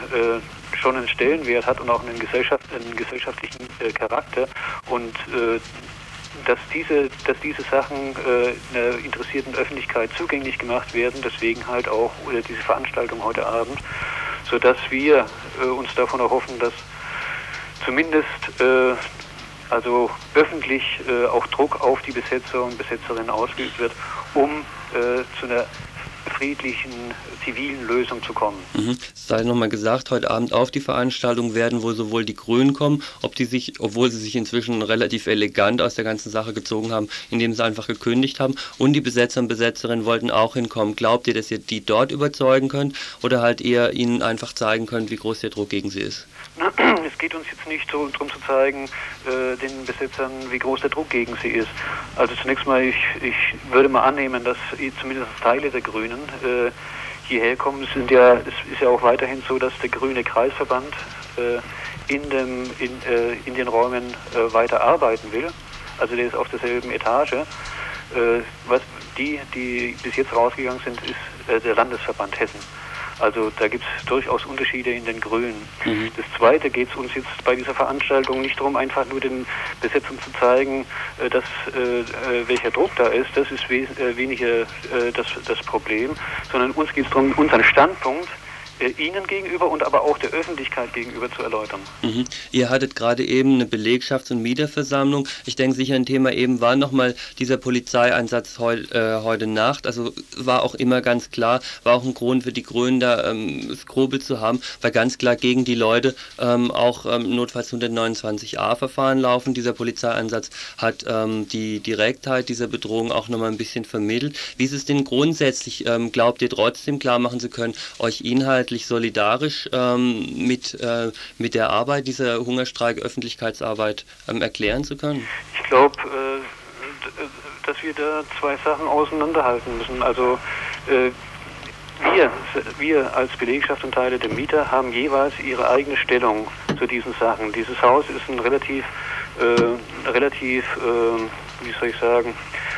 schon einen Stellenwert hat und auch einen, Gesellschaft, einen gesellschaftlichen äh, Charakter und äh, dass diese, dass diese Sachen äh, einer interessierten Öffentlichkeit zugänglich gemacht werden, deswegen halt auch oder diese Veranstaltung heute Abend, sodass wir äh, uns davon erhoffen, dass zumindest äh, also öffentlich äh, auch Druck auf die Besetzer und Besetzerinnen ausgeübt wird, um äh, zu einer friedlichen, zivilen Lösung zu kommen. Mhm. Es sei nochmal gesagt, heute Abend auf die Veranstaltung werden wohl sowohl die Grünen kommen, ob die sich, obwohl sie sich inzwischen relativ elegant aus der ganzen Sache gezogen haben, indem sie einfach gekündigt haben, und die Besetzer und Besetzerinnen wollten auch hinkommen. Glaubt ihr, dass ihr die dort überzeugen könnt oder halt eher ihnen einfach zeigen könnt, wie groß der Druck gegen sie ist? Es geht uns jetzt nicht so darum zu zeigen, äh, den Besetzern, wie groß der Druck gegen sie ist. Also zunächst mal, ich, ich würde mal annehmen, dass zumindest Teile der Grünen äh, hierher kommen. Es, sind ja, es ist ja auch weiterhin so, dass der grüne Kreisverband äh, in, dem, in, äh, in den Räumen äh, weiter arbeiten will. Also der ist auf derselben Etage. Äh, was die, die bis jetzt rausgegangen sind, ist der Landesverband Hessen. Also da gibt es durchaus Unterschiede in den Grünen. Mhm. Das Zweite geht es uns jetzt bei dieser Veranstaltung nicht darum, einfach nur den Besetzern zu zeigen, äh, dass, äh, äh, welcher Druck da ist. Das ist äh, weniger äh, das, das Problem, sondern uns geht es darum, unseren Standpunkt Ihnen gegenüber und aber auch der Öffentlichkeit gegenüber zu erläutern. Mhm. Ihr hattet gerade eben eine Belegschafts- und Mieterversammlung. Ich denke, sicher ein Thema eben war nochmal dieser Polizeieinsatz heu, äh, heute Nacht. Also war auch immer ganz klar, war auch ein Grund für die Grünen, da ähm, Skrupel zu haben, weil ganz klar gegen die Leute ähm, auch ähm, notfalls 129a-Verfahren laufen. Dieser Polizeieinsatz hat ähm, die Direktheit dieser Bedrohung auch nochmal ein bisschen vermittelt. Wie ist es denn grundsätzlich? Ähm, glaubt ihr trotzdem klar machen zu können, euch Inhalt inhaltlich solidarisch ähm, mit, äh, mit der Arbeit, dieser Hungerstreik-Öffentlichkeitsarbeit ähm, erklären zu können? Ich glaube, äh, dass wir da zwei Sachen auseinanderhalten müssen. Also äh, wir, wir als Belegschaft und Teile der Mieter haben jeweils ihre eigene Stellung zu diesen Sachen. Dieses Haus ist ein relativ, äh, relativ, äh, wie soll ich sagen,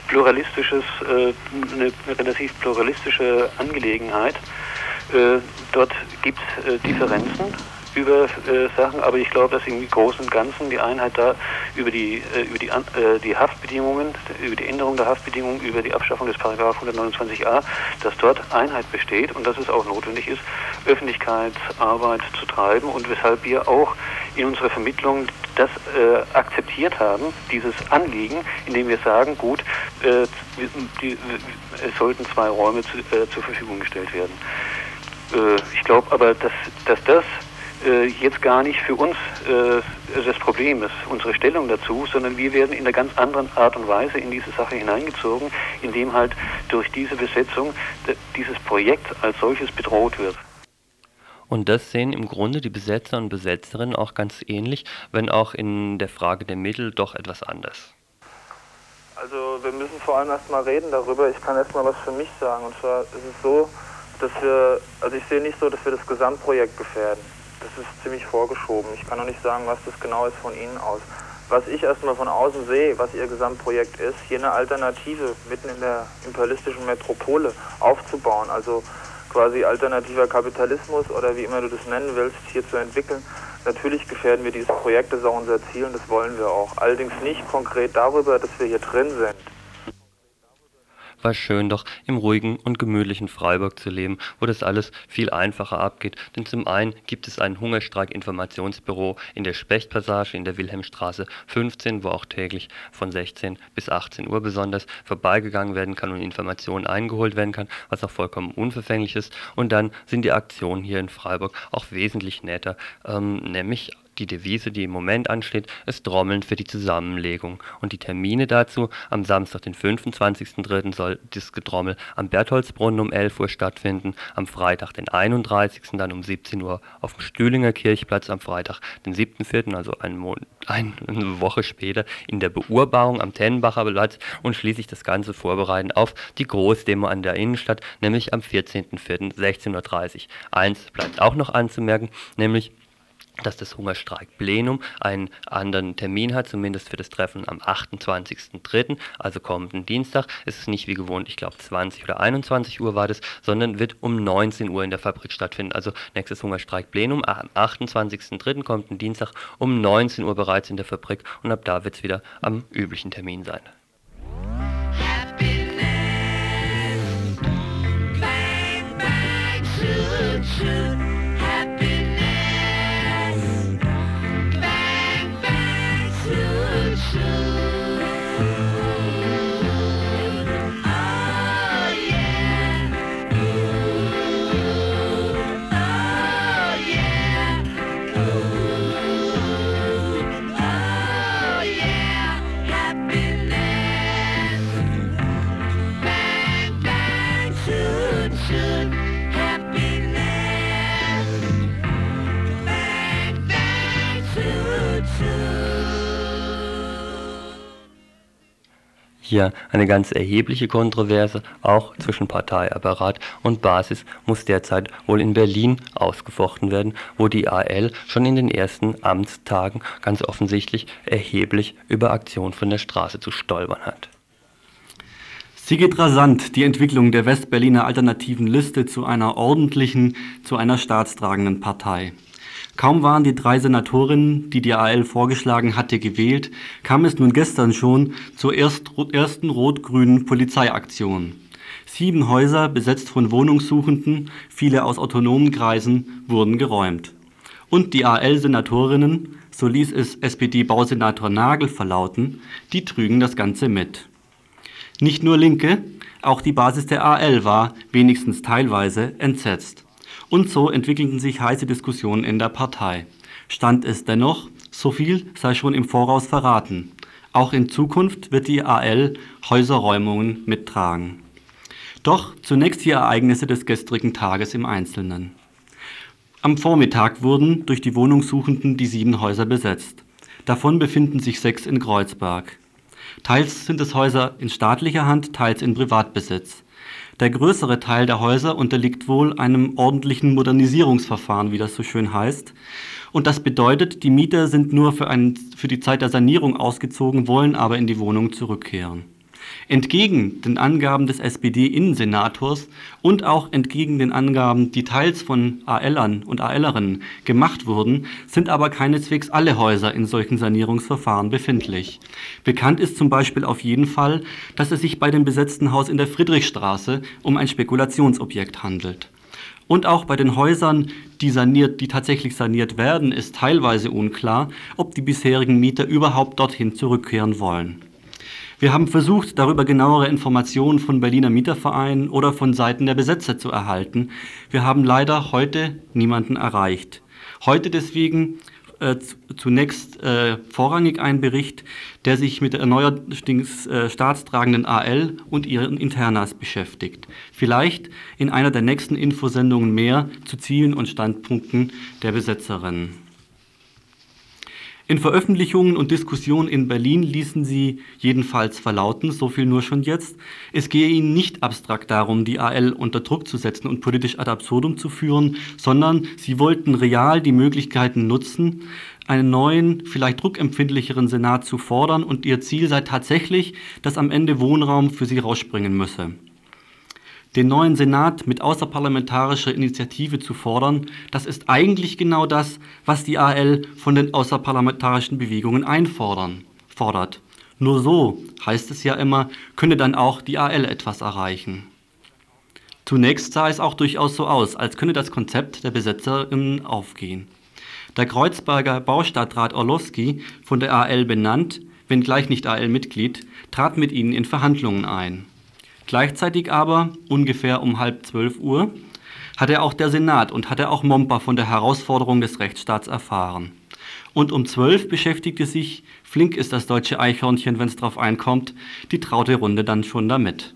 pluralistisches, äh, eine relativ pluralistische Angelegenheit. Äh, dort gibt es äh, Differenzen über äh, Sachen, aber ich glaube, dass im Großen und Ganzen die Einheit da über die über die, die Haftbedingungen, über die Änderung der Haftbedingungen, über die Abschaffung des Paragraph 129a, dass dort Einheit besteht und dass es auch notwendig ist, Öffentlichkeitsarbeit zu treiben und weshalb wir auch in unserer Vermittlung das äh, akzeptiert haben, dieses Anliegen, indem wir sagen, gut, äh, die, es sollten zwei Räume zu, äh, zur Verfügung gestellt werden. Äh, ich glaube aber, dass, dass das äh, jetzt gar nicht für uns äh, das Problem ist, unsere Stellung dazu, sondern wir werden in einer ganz anderen Art und Weise in diese Sache hineingezogen, indem halt durch diese Besetzung dieses Projekt als solches bedroht wird. Und das sehen im Grunde die Besetzer und Besetzerinnen auch ganz ähnlich, wenn auch in der Frage der Mittel doch etwas anders. Also wir müssen vor allem erstmal reden darüber. Ich kann erstmal was für mich sagen. Und zwar ist es so, dass wir, also ich sehe nicht so, dass wir das Gesamtprojekt gefährden. Das ist ziemlich vorgeschoben. Ich kann noch nicht sagen, was das genau ist von Ihnen aus. Was ich erstmal von außen sehe, was Ihr Gesamtprojekt ist, hier eine Alternative mitten in der imperialistischen Metropole aufzubauen. Also quasi alternativer Kapitalismus oder wie immer du das nennen willst, hier zu entwickeln. Natürlich gefährden wir dieses Projekt, das ist auch unser Ziel und das wollen wir auch. Allerdings nicht konkret darüber, dass wir hier drin sind war schön doch im ruhigen und gemütlichen Freiburg zu leben, wo das alles viel einfacher abgeht, denn zum einen gibt es ein Hungerstreik-Informationsbüro in der Spechtpassage in der Wilhelmstraße 15, wo auch täglich von 16 bis 18 Uhr besonders vorbeigegangen werden kann und Informationen eingeholt werden kann, was auch vollkommen unverfänglich ist. Und dann sind die Aktionen hier in Freiburg auch wesentlich netter, ähm, nämlich die Devise, die im Moment ansteht, ist Trommeln für die Zusammenlegung. Und die Termine dazu, am Samstag, den 25.03. soll das Getrommel am Bertholdsbrunnen um 11 Uhr stattfinden, am Freitag, den 31. dann um 17 Uhr auf dem Stühlinger Kirchplatz, am Freitag, den 7.04., also einen eine Woche später, in der Beurbarung am Tennenbacher Platz und schließlich das Ganze vorbereiten auf die Großdemo an der Innenstadt, nämlich am 14.04.16.30 Uhr. Eins bleibt auch noch anzumerken, nämlich dass das Hungerstreik-Plenum einen anderen Termin hat, zumindest für das Treffen am 28.03., also kommenden Dienstag. Es ist nicht wie gewohnt, ich glaube 20 oder 21 Uhr war das, sondern wird um 19 Uhr in der Fabrik stattfinden. Also nächstes Hungerstreik-Plenum am 28.03. kommenden Dienstag um 19 Uhr bereits in der Fabrik und ab da wird es wieder am üblichen Termin sein. Hier eine ganz erhebliche Kontroverse, auch zwischen Parteiapparat und Basis, muss derzeit wohl in Berlin ausgefochten werden, wo die AL schon in den ersten Amtstagen ganz offensichtlich erheblich über Aktion von der Straße zu stolpern hat. Sie geht rasant, die Entwicklung der Westberliner alternativen Liste zu einer ordentlichen, zu einer staatstragenden Partei. Kaum waren die drei Senatorinnen, die die AL vorgeschlagen hatte, gewählt, kam es nun gestern schon zur ersten rot-grünen Polizeiaktion. Sieben Häuser, besetzt von Wohnungssuchenden, viele aus autonomen Kreisen, wurden geräumt. Und die AL-Senatorinnen, so ließ es SPD-Bausenator Nagel verlauten, die trügen das Ganze mit. Nicht nur Linke, auch die Basis der AL war, wenigstens teilweise, entsetzt. Und so entwickelten sich heiße Diskussionen in der Partei. Stand es dennoch, so viel sei schon im Voraus verraten. Auch in Zukunft wird die AL Häuserräumungen mittragen. Doch zunächst die Ereignisse des gestrigen Tages im Einzelnen. Am Vormittag wurden durch die Wohnungssuchenden die sieben Häuser besetzt. Davon befinden sich sechs in Kreuzberg. Teils sind es Häuser in staatlicher Hand, teils in Privatbesitz. Der größere Teil der Häuser unterliegt wohl einem ordentlichen Modernisierungsverfahren, wie das so schön heißt. Und das bedeutet, die Mieter sind nur für, einen, für die Zeit der Sanierung ausgezogen, wollen aber in die Wohnung zurückkehren. Entgegen den Angaben des SPD-Innensenators und auch entgegen den Angaben, die teils von ALern und ALerinnen gemacht wurden, sind aber keineswegs alle Häuser in solchen Sanierungsverfahren befindlich. Bekannt ist zum Beispiel auf jeden Fall, dass es sich bei dem besetzten Haus in der Friedrichstraße um ein Spekulationsobjekt handelt. Und auch bei den Häusern, die, saniert, die tatsächlich saniert werden, ist teilweise unklar, ob die bisherigen Mieter überhaupt dorthin zurückkehren wollen. Wir haben versucht, darüber genauere Informationen von Berliner Mietervereinen oder von Seiten der Besetzer zu erhalten. Wir haben leider heute niemanden erreicht. Heute deswegen äh, zunächst äh, vorrangig ein Bericht, der sich mit der erneuerten äh, staatstragenden AL und ihren Internas beschäftigt. Vielleicht in einer der nächsten Infosendungen mehr zu Zielen und Standpunkten der Besetzerin. In Veröffentlichungen und Diskussionen in Berlin ließen sie jedenfalls verlauten, so viel nur schon jetzt, es gehe ihnen nicht abstrakt darum, die AL unter Druck zu setzen und politisch ad absurdum zu führen, sondern sie wollten real die Möglichkeiten nutzen, einen neuen, vielleicht druckempfindlicheren Senat zu fordern und ihr Ziel sei tatsächlich, dass am Ende Wohnraum für sie rausspringen müsse den neuen Senat mit außerparlamentarischer Initiative zu fordern, das ist eigentlich genau das, was die AL von den außerparlamentarischen Bewegungen einfordern, fordert. Nur so, heißt es ja immer, könne dann auch die AL etwas erreichen. Zunächst sah es auch durchaus so aus, als könne das Konzept der Besetzerinnen aufgehen. Der Kreuzberger Baustadtrat Orlowski, von der AL benannt, wenngleich nicht AL-Mitglied, trat mit ihnen in Verhandlungen ein. Gleichzeitig aber, ungefähr um halb zwölf Uhr, hatte auch der Senat und hatte auch Momper von der Herausforderung des Rechtsstaats erfahren. Und um zwölf beschäftigte sich, flink ist das deutsche Eichhörnchen, wenn es drauf einkommt, die traute Runde dann schon damit.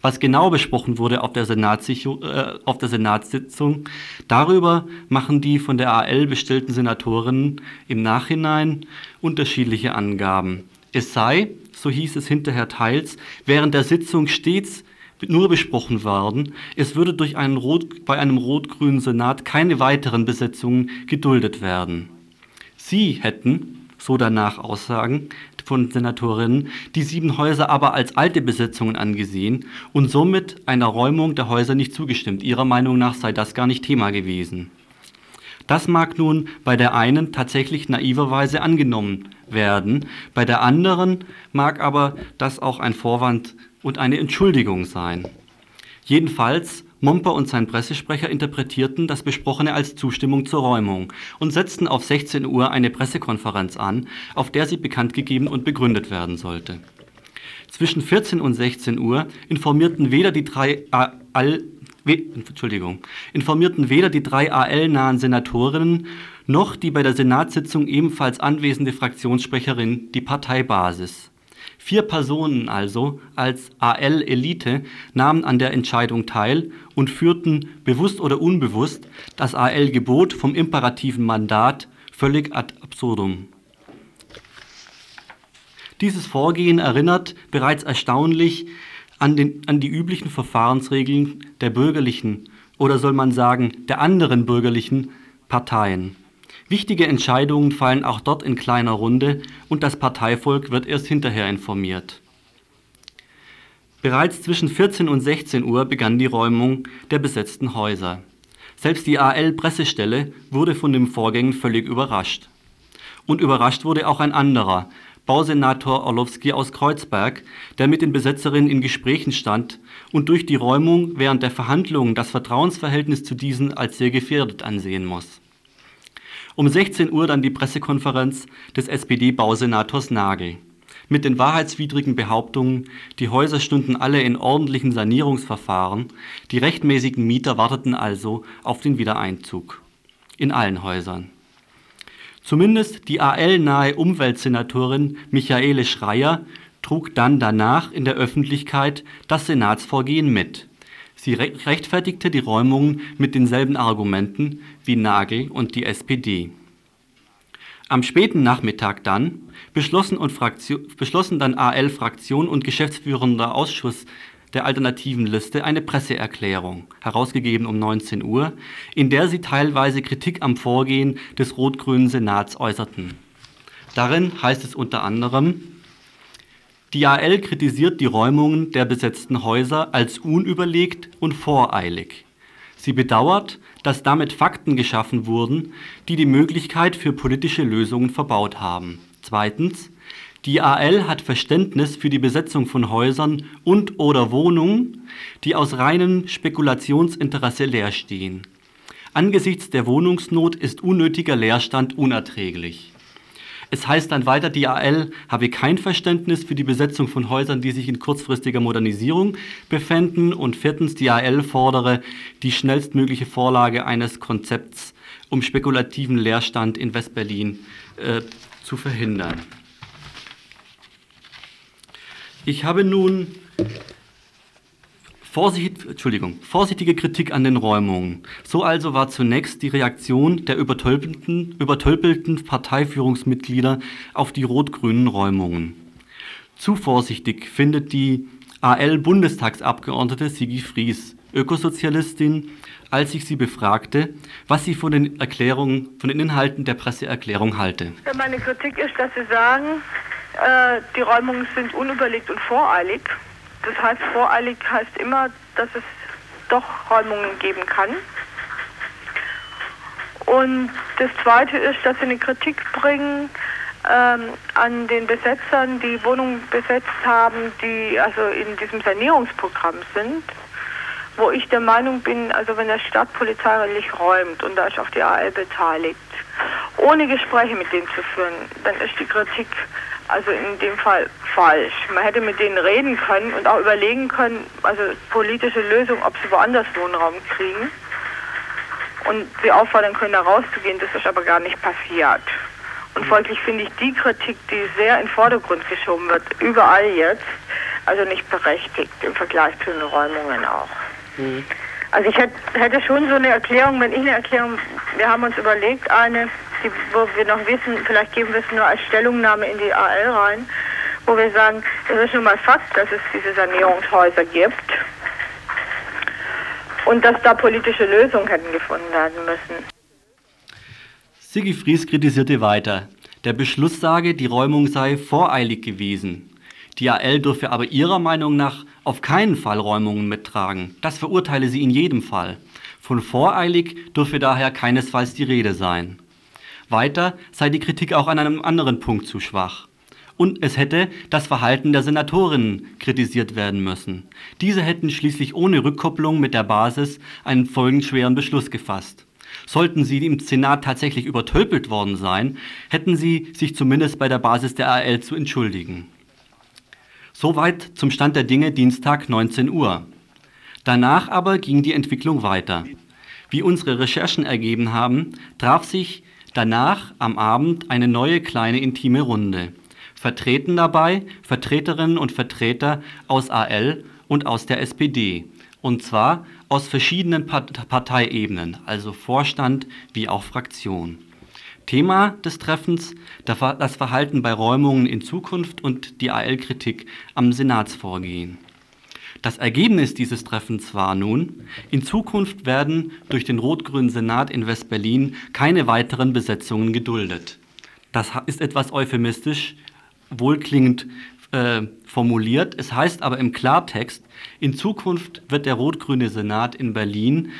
Was genau besprochen wurde auf der, äh, auf der Senatssitzung, darüber machen die von der AL bestellten Senatorinnen im Nachhinein unterschiedliche Angaben. Es sei, so hieß es hinterher teils, während der Sitzung stets nur besprochen worden, es würde durch einen Rot, bei einem rot-grünen Senat keine weiteren Besetzungen geduldet werden. Sie hätten, so danach Aussagen von Senatorinnen, die sieben Häuser aber als alte Besetzungen angesehen und somit einer Räumung der Häuser nicht zugestimmt. Ihrer Meinung nach sei das gar nicht Thema gewesen. Das mag nun bei der einen tatsächlich naiverweise angenommen werden, bei der anderen mag aber das auch ein Vorwand und eine Entschuldigung sein. Jedenfalls Momper und sein Pressesprecher interpretierten das Besprochene als Zustimmung zur Räumung und setzten auf 16 Uhr eine Pressekonferenz an, auf der sie bekannt gegeben und begründet werden sollte. Zwischen 14 und 16 Uhr informierten weder die drei All Entschuldigung, informierten weder die drei AL-nahen Senatorinnen noch die bei der Senatssitzung ebenfalls anwesende Fraktionssprecherin die Parteibasis. Vier Personen also als AL-Elite nahmen an der Entscheidung teil und führten bewusst oder unbewusst das AL-Gebot vom imperativen Mandat völlig ad absurdum. Dieses Vorgehen erinnert bereits erstaunlich an, den, an die üblichen Verfahrensregeln der bürgerlichen oder soll man sagen der anderen bürgerlichen Parteien. Wichtige Entscheidungen fallen auch dort in kleiner Runde und das Parteivolk wird erst hinterher informiert. Bereits zwischen 14 und 16 Uhr begann die Räumung der besetzten Häuser. Selbst die AL-Pressestelle wurde von den Vorgängen völlig überrascht. Und überrascht wurde auch ein anderer, Bausenator Orlowski aus Kreuzberg, der mit den Besetzerinnen in Gesprächen stand und durch die Räumung während der Verhandlungen das Vertrauensverhältnis zu diesen als sehr gefährdet ansehen muss. Um 16 Uhr dann die Pressekonferenz des SPD-Bausenators Nagel mit den wahrheitswidrigen Behauptungen, die Häuser stünden alle in ordentlichen Sanierungsverfahren, die rechtmäßigen Mieter warteten also auf den Wiedereinzug in allen Häusern. Zumindest die AL-nahe Umweltsenatorin Michaele Schreier trug dann danach in der Öffentlichkeit das Senatsvorgehen mit. Sie rechtfertigte die Räumungen mit denselben Argumenten wie Nagel und die SPD. Am späten Nachmittag dann beschlossen, beschlossen dann AL-Fraktion und geschäftsführender Ausschuss der alternativen Liste eine Presseerklärung, herausgegeben um 19 Uhr, in der sie teilweise Kritik am Vorgehen des rot-grünen Senats äußerten. Darin heißt es unter anderem, die AL kritisiert die Räumungen der besetzten Häuser als unüberlegt und voreilig. Sie bedauert, dass damit Fakten geschaffen wurden, die die Möglichkeit für politische Lösungen verbaut haben. Zweitens, die AL hat Verständnis für die Besetzung von Häusern und/oder Wohnungen, die aus reinem Spekulationsinteresse leer stehen. Angesichts der Wohnungsnot ist unnötiger Leerstand unerträglich. Es heißt dann weiter, die AL habe kein Verständnis für die Besetzung von Häusern, die sich in kurzfristiger Modernisierung befänden. Und viertens, die AL fordere die schnellstmögliche Vorlage eines Konzepts, um spekulativen Leerstand in Westberlin äh, zu verhindern. Ich habe nun Vorsicht, Entschuldigung, vorsichtige Kritik an den Räumungen. So also war zunächst die Reaktion der übertölpelten, übertölpelten Parteiführungsmitglieder auf die rot-grünen Räumungen. Zu vorsichtig findet die AL-Bundestagsabgeordnete Sigi Fries, Ökosozialistin, als ich sie befragte, was sie von den Erklärungen, von den Inhalten der Presseerklärung halte. Meine Kritik ist, dass Sie sagen, äh, die Räumungen sind unüberlegt und voreilig. Das heißt, voreilig heißt immer, dass es doch Räumungen geben kann. Und das Zweite ist, dass sie eine Kritik bringen ähm, an den Besetzern, die Wohnungen besetzt haben, die also in diesem Sanierungsprogramm sind, wo ich der Meinung bin, also wenn der Stadt polizeilich räumt und da ist auch die AL beteiligt, ohne Gespräche mit denen zu führen, dann ist die Kritik also in dem Fall falsch. Man hätte mit denen reden können und auch überlegen können, also politische Lösung, ob sie woanders Wohnraum kriegen und sie auffordern können, da rauszugehen. Das ist aber gar nicht passiert. Und folglich finde ich die Kritik, die sehr in den Vordergrund geschoben wird, überall jetzt, also nicht berechtigt im Vergleich zu den Räumungen auch. Mhm. Also ich hätte schon so eine Erklärung, wenn ich eine Erklärung, wir haben uns überlegt, eine, die, wo wir noch wissen, vielleicht geben wir es nur als Stellungnahme in die AL rein, wo wir sagen, es ist nun mal Fakt, dass es diese Sanierungshäuser gibt und dass da politische Lösungen hätten gefunden werden müssen. Sigi Fries kritisierte weiter. Der Beschluss sage, die Räumung sei voreilig gewesen. Die AL dürfe aber ihrer Meinung nach auf keinen Fall Räumungen mittragen. Das verurteile sie in jedem Fall. Von voreilig dürfe daher keinesfalls die Rede sein. Weiter sei die Kritik auch an einem anderen Punkt zu schwach. Und es hätte das Verhalten der Senatorinnen kritisiert werden müssen. Diese hätten schließlich ohne Rückkopplung mit der Basis einen folgenschweren Beschluss gefasst. Sollten sie im Senat tatsächlich übertölpelt worden sein, hätten sie sich zumindest bei der Basis der AL zu entschuldigen. Soweit zum Stand der Dinge Dienstag 19 Uhr. Danach aber ging die Entwicklung weiter. Wie unsere Recherchen ergeben haben, traf sich Danach am Abend eine neue kleine intime Runde. Vertreten dabei Vertreterinnen und Vertreter aus AL und aus der SPD. Und zwar aus verschiedenen Parteiebenen, also Vorstand wie auch Fraktion. Thema des Treffens das Verhalten bei Räumungen in Zukunft und die AL-Kritik am Senatsvorgehen. Das Ergebnis dieses Treffens war nun, in Zukunft werden durch den rot-grünen Senat in West-Berlin keine weiteren Besetzungen geduldet. Das ist etwas euphemistisch, wohlklingend äh, formuliert. Es heißt aber im Klartext, in Zukunft wird der rot-grüne Senat in Berlin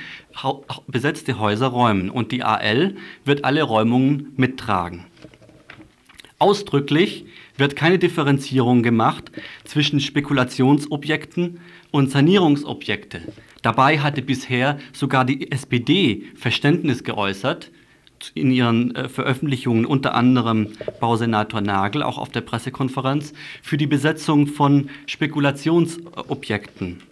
besetzte Häuser räumen und die AL wird alle Räumungen mittragen. Ausdrücklich wird keine Differenzierung gemacht zwischen Spekulationsobjekten und Sanierungsobjekte. Dabei hatte bisher sogar die SPD Verständnis geäußert in ihren äh, Veröffentlichungen, unter anderem Bausenator Nagel, auch auf der Pressekonferenz, für die Besetzung von Spekulationsobjekten.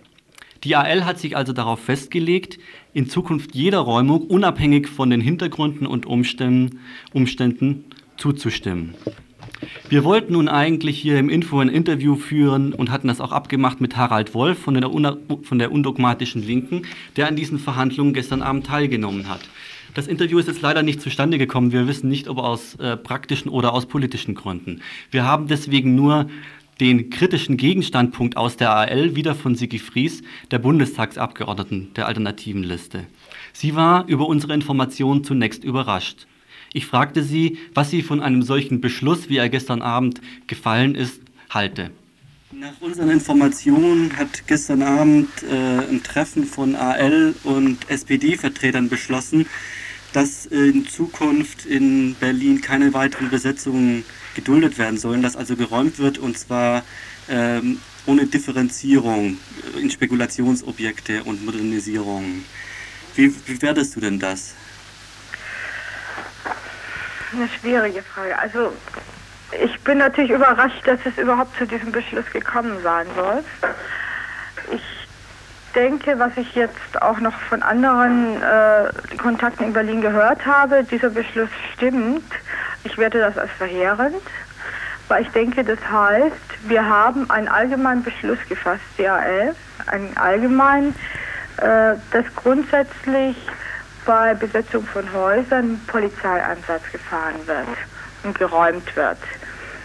Die AL hat sich also darauf festgelegt, in Zukunft jeder Räumung unabhängig von den Hintergründen und Umständen, Umständen zuzustimmen. Wir wollten nun eigentlich hier im Info ein Interview führen und hatten das auch abgemacht mit Harald Wolf von der, von der undogmatischen Linken, der an diesen Verhandlungen gestern Abend teilgenommen hat. Das Interview ist jetzt leider nicht zustande gekommen. Wir wissen nicht, ob aus äh, praktischen oder aus politischen Gründen. Wir haben deswegen nur den kritischen Gegenstandpunkt aus der AL wieder von Sigi Fries, der Bundestagsabgeordneten der alternativen Liste. Sie war über unsere Informationen zunächst überrascht. Ich fragte sie, was sie von einem solchen Beschluss, wie er gestern Abend gefallen ist, halte. Nach unseren Informationen hat gestern Abend äh, ein Treffen von AL und SPD-Vertretern beschlossen, dass in Zukunft in Berlin keine weiteren Besetzungen geduldet werden sollen, dass also geräumt wird und zwar ähm, ohne Differenzierung in Spekulationsobjekte und Modernisierung. Wie, wie wertest du denn das? Eine schwierige Frage. Also ich bin natürlich überrascht, dass es überhaupt zu diesem Beschluss gekommen sein soll. Ich denke, was ich jetzt auch noch von anderen äh, Kontakten in Berlin gehört habe, dieser Beschluss stimmt. Ich werte das als verheerend, weil ich denke, das heißt, wir haben einen allgemeinen Beschluss gefasst, DAL, einen allgemeinen, äh, dass grundsätzlich bei Besetzung von Häusern Polizeieinsatz gefahren wird und geräumt wird.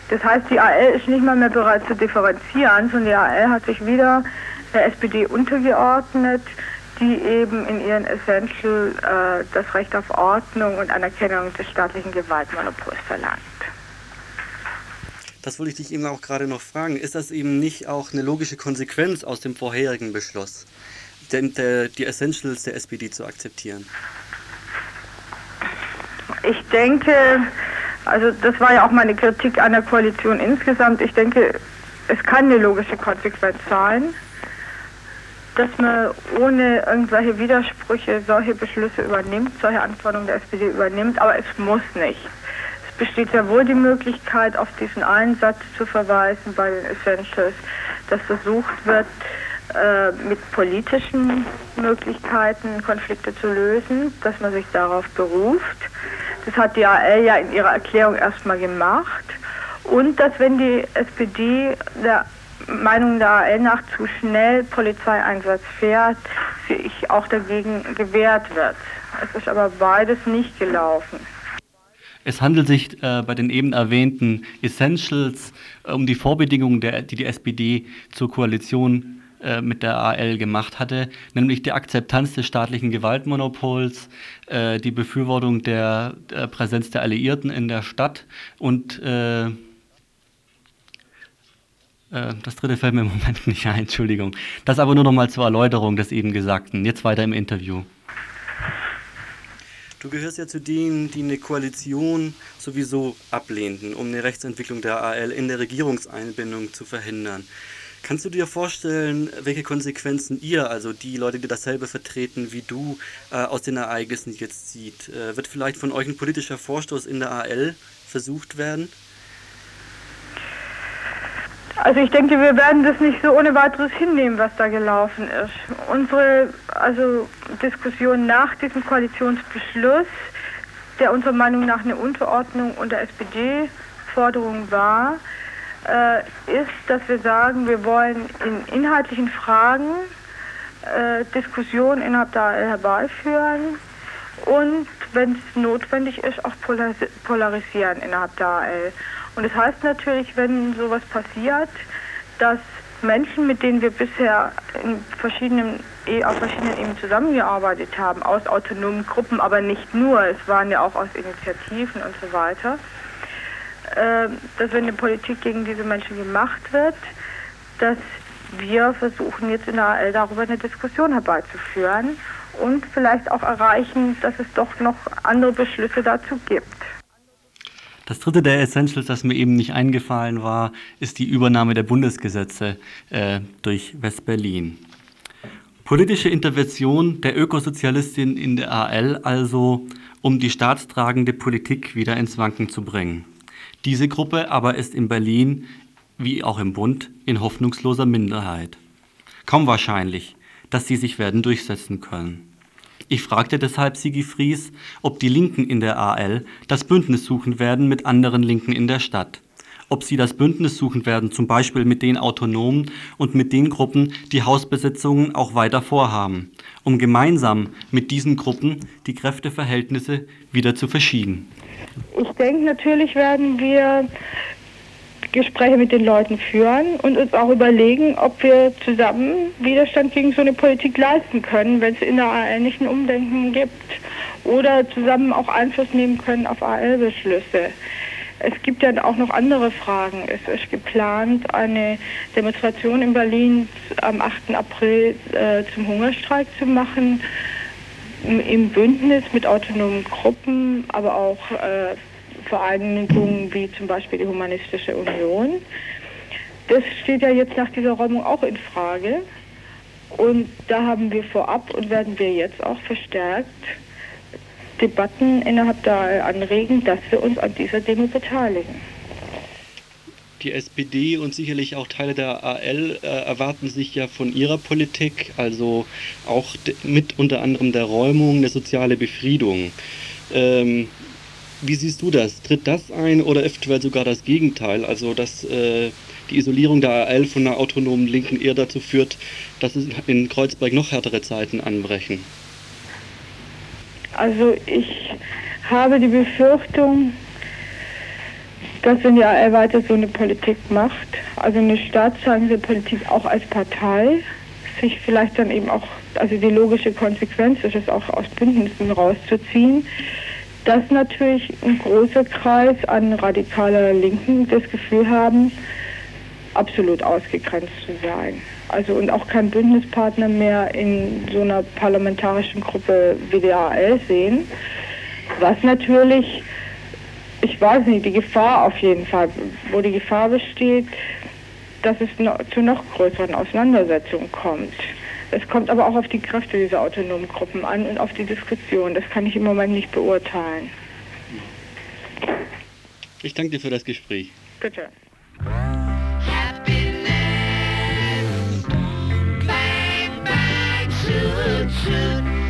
Das heißt, die AL ist nicht mal mehr bereit zu differenzieren, sondern die AL hat sich wieder der SPD untergeordnet, die eben in ihren Essential äh, das Recht auf Ordnung und Anerkennung des staatlichen Gewaltmonopols verlangt. Das wollte ich dich eben auch gerade noch fragen. Ist das eben nicht auch eine logische Konsequenz aus dem vorherigen Beschluss, denn der, die Essentials der SPD zu akzeptieren? Ich denke, also das war ja auch meine Kritik an der Koalition insgesamt. Ich denke, es kann eine logische Konsequenz sein, dass man ohne irgendwelche Widersprüche solche Beschlüsse übernimmt, solche Anforderungen der SPD übernimmt, aber es muss nicht. Es besteht ja wohl die Möglichkeit, auf diesen einen Satz zu verweisen bei den Essentials, dass versucht wird, äh, mit politischen Möglichkeiten Konflikte zu lösen, dass man sich darauf beruft. Das hat die AL ja in ihrer Erklärung erstmal gemacht. Und dass wenn die SPD der Meinung der AL nach zu schnell Polizeieinsatz fährt, sich auch dagegen gewehrt wird. Es ist aber beides nicht gelaufen. Es handelt sich äh, bei den eben erwähnten Essentials äh, um die Vorbedingungen, der, die die SPD zur Koalition äh, mit der AL gemacht hatte, nämlich die Akzeptanz des staatlichen Gewaltmonopols, äh, die Befürwortung der, der, Präsenz der Alliierten in der Stadt und äh, äh, das dritte fällt mir im Moment nicht ein, Entschuldigung. Das aber nur noch mal zur Erläuterung des eben Gesagten. Jetzt weiter im Interview. Du gehörst ja zu denen, die eine Koalition sowieso ablehnten, um eine Rechtsentwicklung der AL in der Regierungseinbindung zu verhindern. Kannst du dir vorstellen, welche Konsequenzen ihr, also die Leute, die dasselbe vertreten wie du, äh, aus den Ereignissen jetzt sieht? Äh, wird vielleicht von euch ein politischer Vorstoß in der AL versucht werden? Also ich denke, wir werden das nicht so ohne weiteres hinnehmen, was da gelaufen ist. Unsere also Diskussion nach diesem Koalitionsbeschluss, der unserer Meinung nach eine Unterordnung unter SPD-Forderung war, äh, ist, dass wir sagen, wir wollen in inhaltlichen Fragen äh, Diskussionen innerhalb der AL herbeiführen und, wenn es notwendig ist, auch polarisieren innerhalb der AL. Und das heißt natürlich, wenn sowas passiert, dass Menschen, mit denen wir bisher in verschiedenen, eh, auf verschiedenen Ebenen zusammengearbeitet haben, aus autonomen Gruppen, aber nicht nur, es waren ja auch aus Initiativen und so weiter, dass wenn eine Politik gegen diese Menschen gemacht wird, dass wir versuchen jetzt in der AL darüber eine Diskussion herbeizuführen und vielleicht auch erreichen, dass es doch noch andere Beschlüsse dazu gibt. Das dritte der Essentials, das mir eben nicht eingefallen war, ist die Übernahme der Bundesgesetze äh, durch West-Berlin. Politische Intervention der Ökosozialistin in der AL also, um die staatstragende Politik wieder ins Wanken zu bringen. Diese Gruppe aber ist in Berlin, wie auch im Bund, in hoffnungsloser Minderheit. Kaum wahrscheinlich, dass sie sich werden durchsetzen können. Ich fragte deshalb Sigi Fries, ob die Linken in der AL das Bündnis suchen werden mit anderen Linken in der Stadt. Ob sie das Bündnis suchen werden, zum Beispiel mit den Autonomen und mit den Gruppen, die Hausbesetzungen auch weiter vorhaben, um gemeinsam mit diesen Gruppen die Kräfteverhältnisse wieder zu verschieben. Ich denke, natürlich werden wir Gespräche mit den Leuten führen und uns auch überlegen, ob wir zusammen Widerstand gegen so eine Politik leisten können, wenn es in der AL nicht ein Umdenken gibt oder zusammen auch Einfluss nehmen können auf AL-Beschlüsse. Es gibt ja auch noch andere Fragen. Es ist geplant, eine Demonstration in Berlin am 8. April äh, zum Hungerstreik zu machen, im Bündnis mit autonomen Gruppen, aber auch äh, Vereinigungen wie zum Beispiel die Humanistische Union. Das steht ja jetzt nach dieser Räumung auch in Frage. Und da haben wir vorab und werden wir jetzt auch verstärkt Debatten innerhalb der anregen, dass wir uns an dieser Demo beteiligen. Die SPD und sicherlich auch Teile der AL äh, erwarten sich ja von ihrer Politik, also auch mit unter anderem der Räumung, eine soziale Befriedung. Ähm, wie siehst du das? Tritt das ein oder eventuell sogar das Gegenteil? Also, dass äh, die Isolierung der AL von einer autonomen Linken eher dazu führt, dass es in Kreuzberg noch härtere Zeiten anbrechen? Also, ich habe die Befürchtung, dass wenn die AL weiter so eine Politik macht, also eine staatszeigende Politik auch als Partei, sich vielleicht dann eben auch, also die logische Konsequenz ist es auch aus Bündnissen rauszuziehen, dass natürlich ein großer Kreis an radikaler Linken das Gefühl haben, absolut ausgegrenzt zu sein. Also und auch kein Bündnispartner mehr in so einer parlamentarischen Gruppe wie der AL sehen, was natürlich ich weiß nicht, die Gefahr auf jeden Fall, wo die Gefahr besteht, dass es noch, zu noch größeren Auseinandersetzungen kommt. Es kommt aber auch auf die Kräfte dieser autonomen Gruppen an und auf die Diskussion. Das kann ich im Moment nicht beurteilen. Ich danke dir für das Gespräch. Bitte. Happy